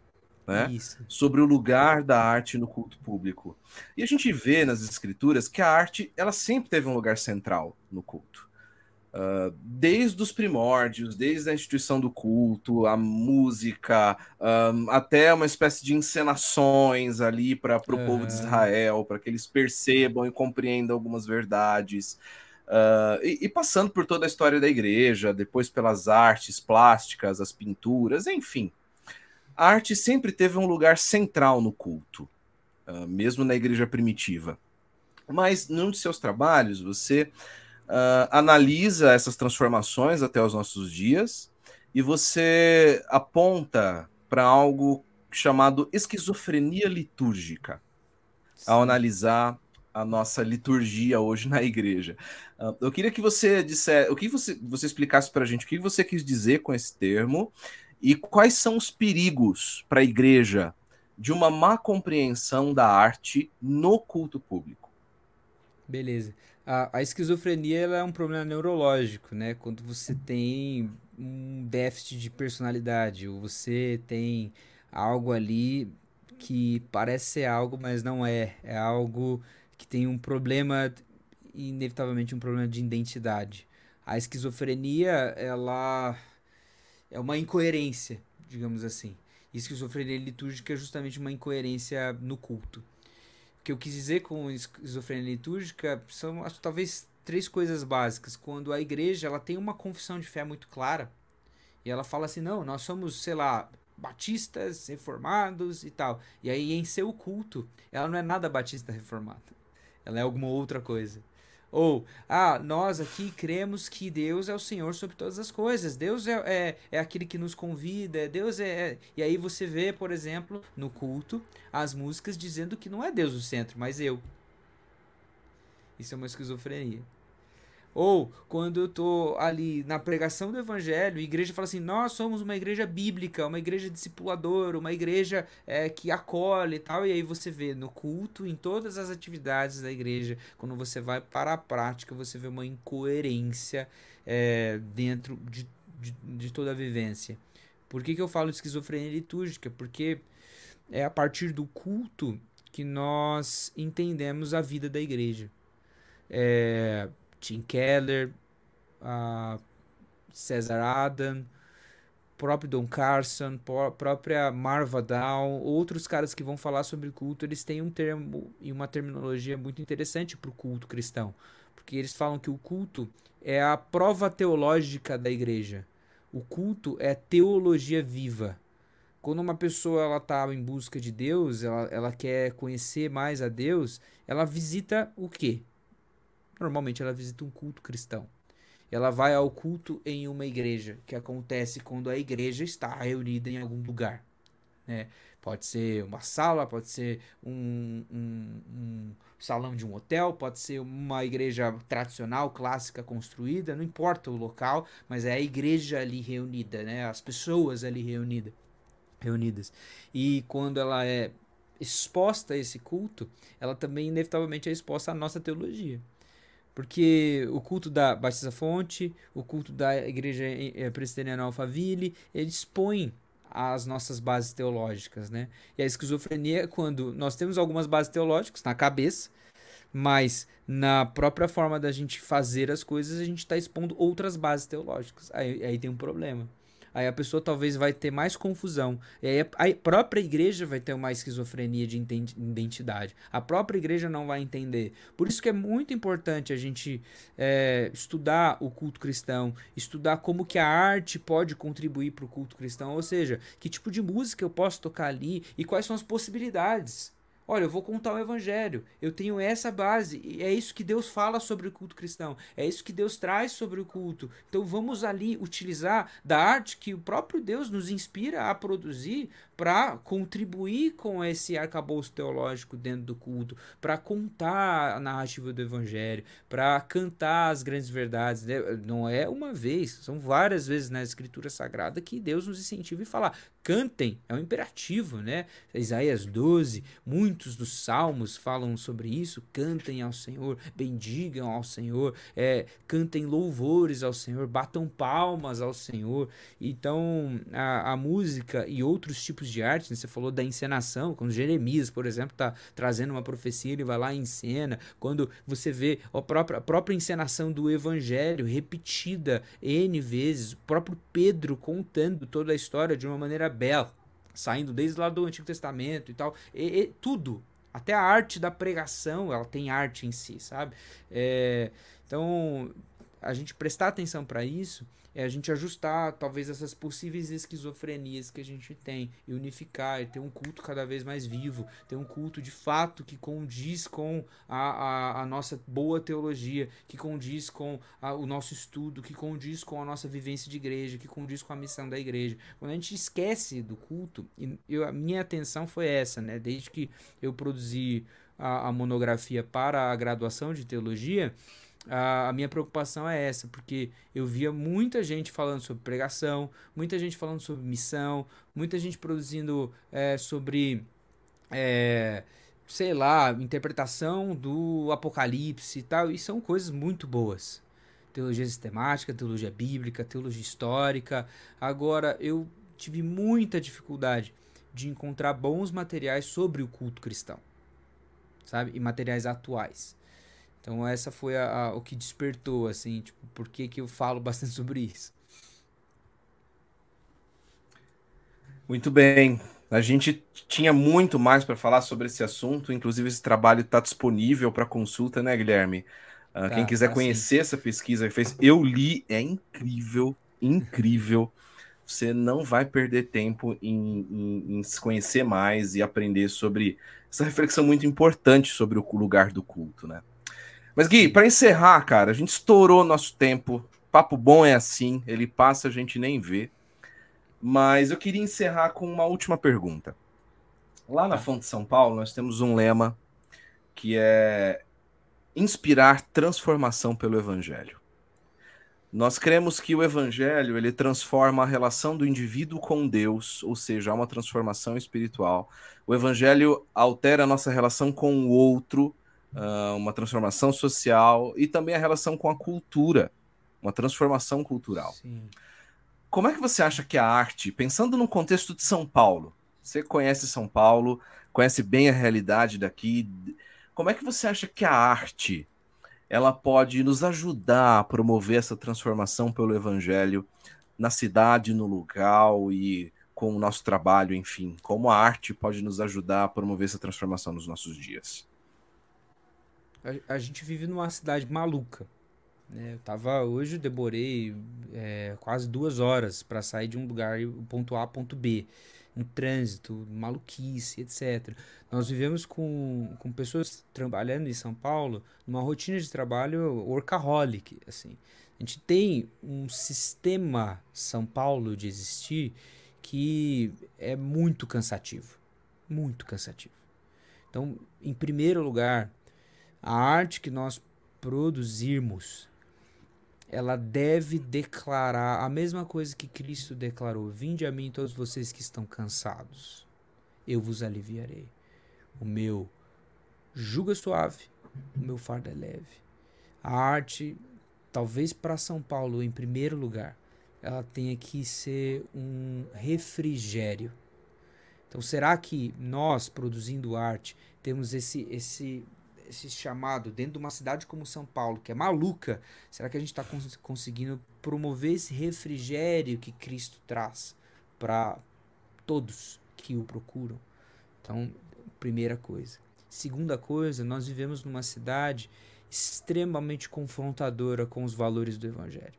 né? Isso. Sobre o lugar da arte no culto público. E a gente vê nas escrituras que a arte, ela sempre teve um lugar central no culto. Uh, desde os primórdios, desde a instituição do culto, a música, um, até uma espécie de encenações ali para o uhum. povo de Israel, para que eles percebam e compreendam algumas verdades. Uh, e, e, passando por toda a história da igreja, depois pelas artes plásticas, as pinturas, enfim. A arte sempre teve um lugar central no culto, uh, mesmo na igreja primitiva. Mas num de seus trabalhos, você uh, analisa essas transformações até os nossos dias e você aponta para algo chamado esquizofrenia litúrgica Sim. ao analisar a nossa liturgia hoje na igreja. Uh, eu queria que você dissesse, o que você, você explicasse para a gente o que você quis dizer com esse termo e quais são os perigos para a igreja de uma má compreensão da arte no culto público. Beleza a, a esquizofrenia é um problema neurológico, né? Quando você tem um déficit de personalidade, ou você tem algo ali que parece ser algo, mas não é. É algo que tem um problema, inevitavelmente um problema de identidade. A esquizofrenia, ela é uma incoerência, digamos assim. esquizofrenia litúrgica é justamente uma incoerência no culto que eu quis dizer com esquizofrenia litúrgica são acho, talvez três coisas básicas. Quando a igreja ela tem uma confissão de fé muito clara e ela fala assim: não, nós somos, sei lá, batistas, reformados e tal. E aí em seu culto, ela não é nada batista reformada. Ela é alguma outra coisa. Ou, ah, nós aqui cremos que Deus é o Senhor sobre todas as coisas. Deus é, é, é aquele que nos convida. Deus é, é, E aí você vê, por exemplo, no culto, as músicas dizendo que não é Deus o centro, mas eu. Isso é uma esquizofrenia. Ou quando eu tô ali na pregação do evangelho, a igreja fala assim: nós somos uma igreja bíblica, uma igreja discipuladora, uma igreja é, que acolhe e tal. E aí você vê no culto, em todas as atividades da igreja, quando você vai para a prática, você vê uma incoerência é, dentro de, de, de, toda a vivência. Por que, que eu falo de esquizofrenia litúrgica? Porque é a partir do culto que nós entendemos a vida da igreja. É, Tim Keller, a Cesar Adam, próprio Don Carson, própria Marva Down, outros caras que vão falar sobre culto, eles têm um termo e uma terminologia muito interessante para o culto cristão, porque eles falam que o culto é a prova teológica da igreja. O culto é teologia viva. Quando uma pessoa ela está em busca de Deus, ela, ela quer conhecer mais a Deus, ela visita o quê? Normalmente ela visita um culto cristão. Ela vai ao culto em uma igreja, que acontece quando a igreja está reunida em algum lugar. Né? Pode ser uma sala, pode ser um, um, um salão de um hotel, pode ser uma igreja tradicional, clássica, construída, não importa o local, mas é a igreja ali reunida, né? as pessoas ali reunida, reunidas. E quando ela é exposta a esse culto, ela também inevitavelmente é exposta à nossa teologia. Porque o culto da Batista Fonte, o culto da Igreja eh, Presbiteriana Alphaville, eles expõem as nossas bases teológicas, né? E a esquizofrenia é quando nós temos algumas bases teológicas na cabeça, mas na própria forma da gente fazer as coisas, a gente está expondo outras bases teológicas. Aí, aí tem um problema aí a pessoa talvez vai ter mais confusão. E aí a própria igreja vai ter uma esquizofrenia de identidade. A própria igreja não vai entender. Por isso que é muito importante a gente é, estudar o culto cristão, estudar como que a arte pode contribuir para o culto cristão, ou seja, que tipo de música eu posso tocar ali e quais são as possibilidades. Olha, eu vou contar o evangelho. Eu tenho essa base. E é isso que Deus fala sobre o culto cristão. É isso que Deus traz sobre o culto. Então vamos ali utilizar da arte que o próprio Deus nos inspira a produzir para contribuir com esse arcabouço teológico dentro do culto, para contar a narrativa do evangelho, para cantar as grandes verdades. Né? Não é uma vez, são várias vezes na escritura sagrada que Deus nos incentiva e fala: cantem, é um imperativo, né? Isaías 12, muitos dos salmos falam sobre isso, cantem ao Senhor, bendigam ao Senhor, é, cantem louvores ao Senhor, batam palmas ao Senhor. Então, a, a música e outros tipos de arte, né? você falou da encenação, quando Jeremias, por exemplo, está trazendo uma profecia, ele vai lá e encena. Quando você vê a própria, a própria encenação do evangelho repetida N vezes, o próprio Pedro contando toda a história de uma maneira bela, saindo desde lá do Antigo Testamento e tal, e, e tudo. Até a arte da pregação, ela tem arte em si, sabe? É, então, a gente prestar atenção para isso é a gente ajustar talvez essas possíveis esquizofrenias que a gente tem e unificar e ter um culto cada vez mais vivo, ter um culto de fato que condiz com a, a, a nossa boa teologia, que condiz com a, o nosso estudo, que condiz com a nossa vivência de igreja, que condiz com a missão da igreja. Quando a gente esquece do culto, e eu, a minha atenção foi essa, né? Desde que eu produzi a, a monografia para a graduação de teologia, a, minha preocupação é essa, porque eu via muita gente falando sobre pregação, muita gente falando sobre missão, muita gente produzindo é, sobre, é, sei lá, interpretação do Apocalipse e tal, e são coisas muito boas. Teologia sistemática, teologia bíblica, teologia histórica. Agora, eu tive muita dificuldade de encontrar bons materiais sobre o culto cristão, sabe? E materiais atuais. Então essa foi a, a, o que despertou, assim, tipo, por que, que eu falo <laughs> bastante sobre isso. Muito bem. A gente tinha muito mais para falar sobre esse assunto, inclusive esse trabalho está disponível para consulta, né, Guilherme? Uh, tá, quem quiser tá conhecer sim. essa pesquisa que fez, eu li, é incrível, incrível. Você não vai perder tempo em, em, em se conhecer mais e aprender sobre essa reflexão muito importante sobre o lugar do culto, né? Mas, Gui, para encerrar, cara, a gente estourou nosso tempo. Papo bom é assim, ele passa, a gente nem vê. Mas eu queria encerrar com uma última pergunta. Lá na Fonte São Paulo, nós temos um lema que é inspirar transformação pelo evangelho. Nós cremos que o evangelho, ele transforma a relação do indivíduo com Deus, ou seja, há uma transformação espiritual. O evangelho altera a nossa relação com o outro, uh, uma transformação social e também a relação com a cultura, uma transformação cultural. Sim. Como é que você acha que a arte, pensando no contexto de São Paulo, você conhece São Paulo, conhece bem a realidade daqui, como é que você acha que a arte ela pode nos ajudar a promover essa transformação pelo evangelho na cidade, no lugar e com o nosso trabalho, enfim, como a arte pode nos ajudar a promover essa transformação nos nossos dias? A, a gente vive numa cidade maluca. Né? Eu tava hoje, demorei é, quase duas horas para sair de um lugar, ponto A, ponto B. Um trânsito, maluquice, etc. Nós vivemos com, com pessoas trabalhando em São Paulo numa rotina de trabalho workaholic, assim. A gente tem um sistema São Paulo de existir que é muito cansativo. Muito cansativo. Então, em primeiro lugar, a arte que nós produzirmos, ela deve declarar a mesma coisa que Cristo declarou: Vinde a mim todos vocês que estão cansados, eu vos aliviarei. O meu jugo é suave, o meu fardo é leve. A arte, talvez para São Paulo em primeiro lugar, ela tenha que ser um refrigério. Então, será que nós, produzindo arte, temos esse, esse, esse chamado dentro de uma cidade como São Paulo, que é maluca? Será que a gente está cons conseguindo promover esse refrigério que Cristo traz para todos que o procuram? Então, primeira coisa. Segunda coisa, nós vivemos numa cidade extremamente confrontadora com os valores do Evangelho.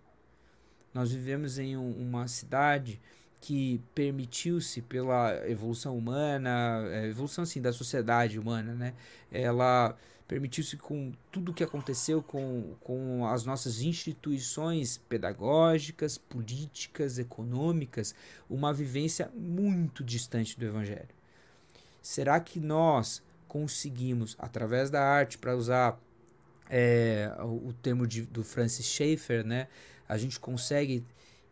Nós vivemos em um, uma cidade que permitiu-se pela evolução humana, é, evolução assim da sociedade humana, né? Ela permitiu-se com tudo o que aconteceu com, com as nossas instituições pedagógicas, políticas, econômicas, uma vivência muito distante do evangelho. Será que nós conseguimos, através da arte, para usar é, o termo de, do Francis Schaeffer, né? A gente consegue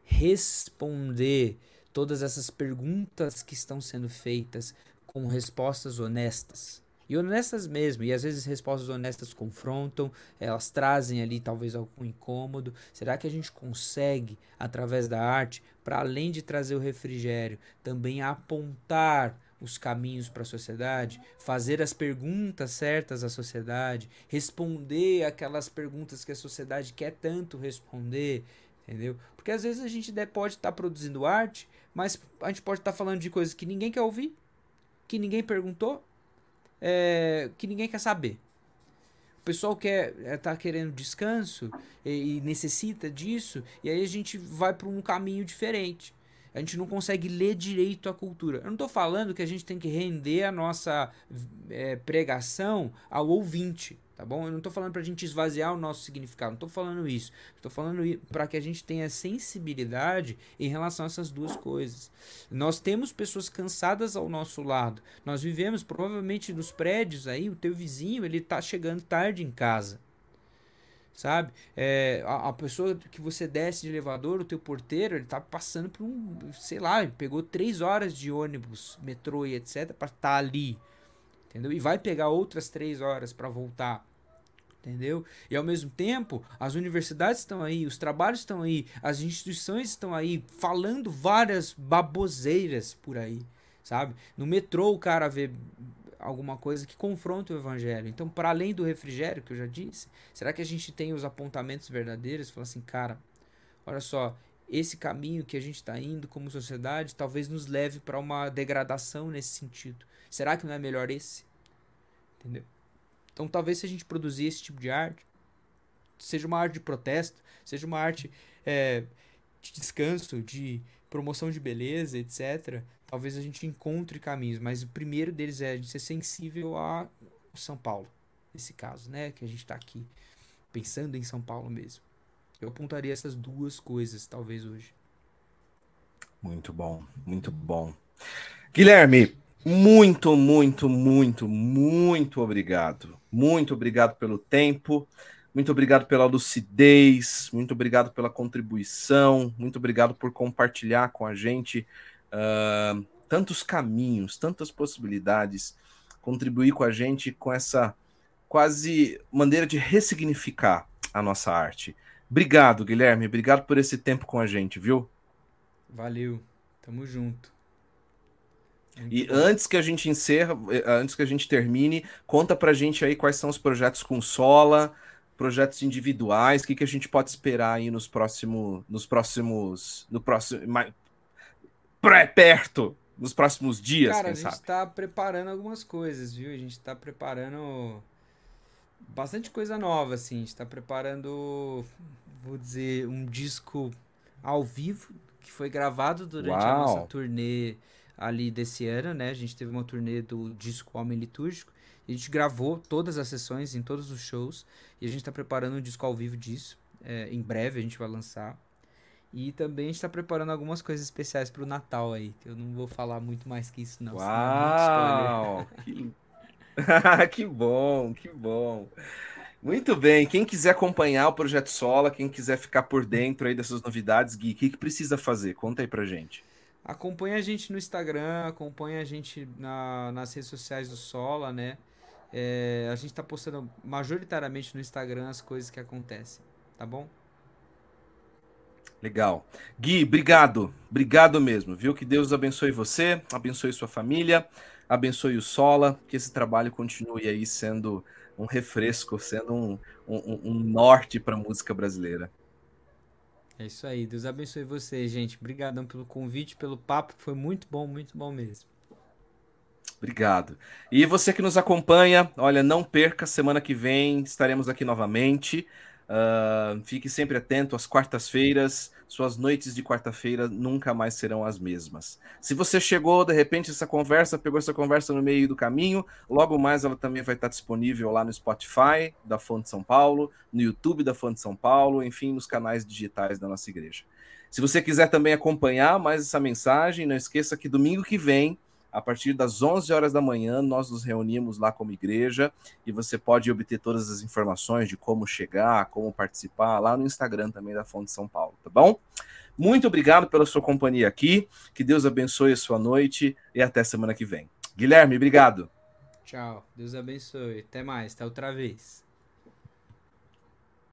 responder todas essas perguntas que estão sendo feitas com respostas honestas. E honestas mesmo, e às vezes respostas honestas confrontam, elas trazem ali talvez algum incômodo. Será que a gente consegue, através da arte, para além de trazer o refrigério, também apontar os caminhos para a sociedade, fazer as perguntas certas à sociedade, responder aquelas perguntas que a sociedade quer tanto responder, entendeu? Porque às vezes a gente pode estar tá produzindo arte, mas a gente pode estar tá falando de coisas que ninguém quer ouvir, que ninguém perguntou, é, que ninguém quer saber. O pessoal quer é, tá querendo descanso e, e necessita disso, e aí a gente vai para um caminho diferente a gente não consegue ler direito a cultura. Eu não estou falando que a gente tem que render a nossa é, pregação ao ouvinte, tá bom? Eu não estou falando para a gente esvaziar o nosso significado, não estou falando isso. Estou falando para que a gente tenha sensibilidade em relação a essas duas coisas. Nós temos pessoas cansadas ao nosso lado. Nós vivemos provavelmente nos prédios aí, o teu vizinho, ele está chegando tarde em casa sabe? É, a, a, pessoa que você desce de elevador, o teu porteiro, ele tá passando por um, sei lá, pegou três horas de ônibus, metrô e etc para estar tá ali, entendeu? E vai pegar outras três horas para voltar, entendeu? E ao mesmo tempo, as universidades estão aí, os trabalhos estão aí, as instituições estão aí, falando várias baboseiras por aí, sabe? No metrô o cara vê alguma coisa que confronte o evangelho. Então, para além do refrigério que eu já disse, será que a gente tem os apontamentos verdadeiros? Fala assim, cara, olha só, esse caminho que a gente está indo como sociedade talvez nos leve para uma degradação nesse sentido. Será que não é melhor esse? Entendeu? Então, talvez se a gente produzir esse tipo de arte, seja uma arte de protesto, seja uma arte é, de descanso, de promoção de beleza, etc., talvez a gente encontre caminhos, mas o primeiro deles é a gente ser sensível a São Paulo, nesse caso, né? Que a gente está aqui pensando em São Paulo mesmo. Eu apontaria essas duas coisas, talvez, hoje. Muito bom, muito bom. Guilherme, muito, muito, muito, muito obrigado. Muito obrigado pelo tempo. Muito obrigado pela lucidez, muito obrigado pela contribuição, muito obrigado por compartilhar com a gente uh, tantos caminhos, tantas possibilidades, contribuir com a gente com essa quase maneira de ressignificar a nossa arte. Obrigado, Guilherme, obrigado por esse tempo com a gente, viu? Valeu, tamo junto. E antes que a gente encerra, eh, antes que a gente termine, conta pra gente aí quais são os projetos com Sola, projetos individuais, o que, que a gente pode esperar aí nos próximos, nos próximos, no próximo, mais, pré perto, nos próximos dias, Cara, a gente sabe? tá preparando algumas coisas, viu? A gente tá preparando bastante coisa nova, assim. A gente tá preparando, vou dizer, um disco ao vivo que foi gravado durante Uau. a nossa turnê ali desse ano, né? A gente teve uma turnê do disco Homem Litúrgico a gente gravou todas as sessões em todos os shows e a gente está preparando um disco ao vivo disso. É, em breve a gente vai lançar. E também a gente está preparando algumas coisas especiais para o Natal aí. Que eu não vou falar muito mais que isso, não. É Uau! <laughs> que... <laughs> que bom, que bom. Muito bem. Quem quiser acompanhar o Projeto Sola, quem quiser ficar por dentro aí dessas novidades, Gui, o que, que precisa fazer? Conta aí pra gente. Acompanha a gente no Instagram, acompanha a gente na, nas redes sociais do Sola, né? É, a gente está postando majoritariamente no Instagram as coisas que acontecem, tá bom? Legal. Gui, obrigado. Obrigado mesmo, viu? Que Deus abençoe você, abençoe sua família, abençoe o Sola, que esse trabalho continue aí sendo um refresco, sendo um, um, um norte para a música brasileira. É isso aí. Deus abençoe vocês, gente. Obrigadão pelo convite, pelo papo. Foi muito bom, muito bom mesmo. Obrigado. E você que nos acompanha, olha, não perca, semana que vem estaremos aqui novamente. Uh, fique sempre atento às quartas-feiras. Suas noites de quarta-feira nunca mais serão as mesmas. Se você chegou, de repente, essa conversa, pegou essa conversa no meio do caminho, logo mais ela também vai estar disponível lá no Spotify da Fonte São Paulo, no YouTube da Fonte São Paulo, enfim, nos canais digitais da nossa igreja. Se você quiser também acompanhar mais essa mensagem, não esqueça que domingo que vem a partir das 11 horas da manhã, nós nos reunimos lá como igreja e você pode obter todas as informações de como chegar, como participar lá no Instagram também da Fonte São Paulo, tá bom? Muito obrigado pela sua companhia aqui. Que Deus abençoe a sua noite e até semana que vem. Guilherme, obrigado. Tchau. Deus abençoe. Até mais. Até outra vez.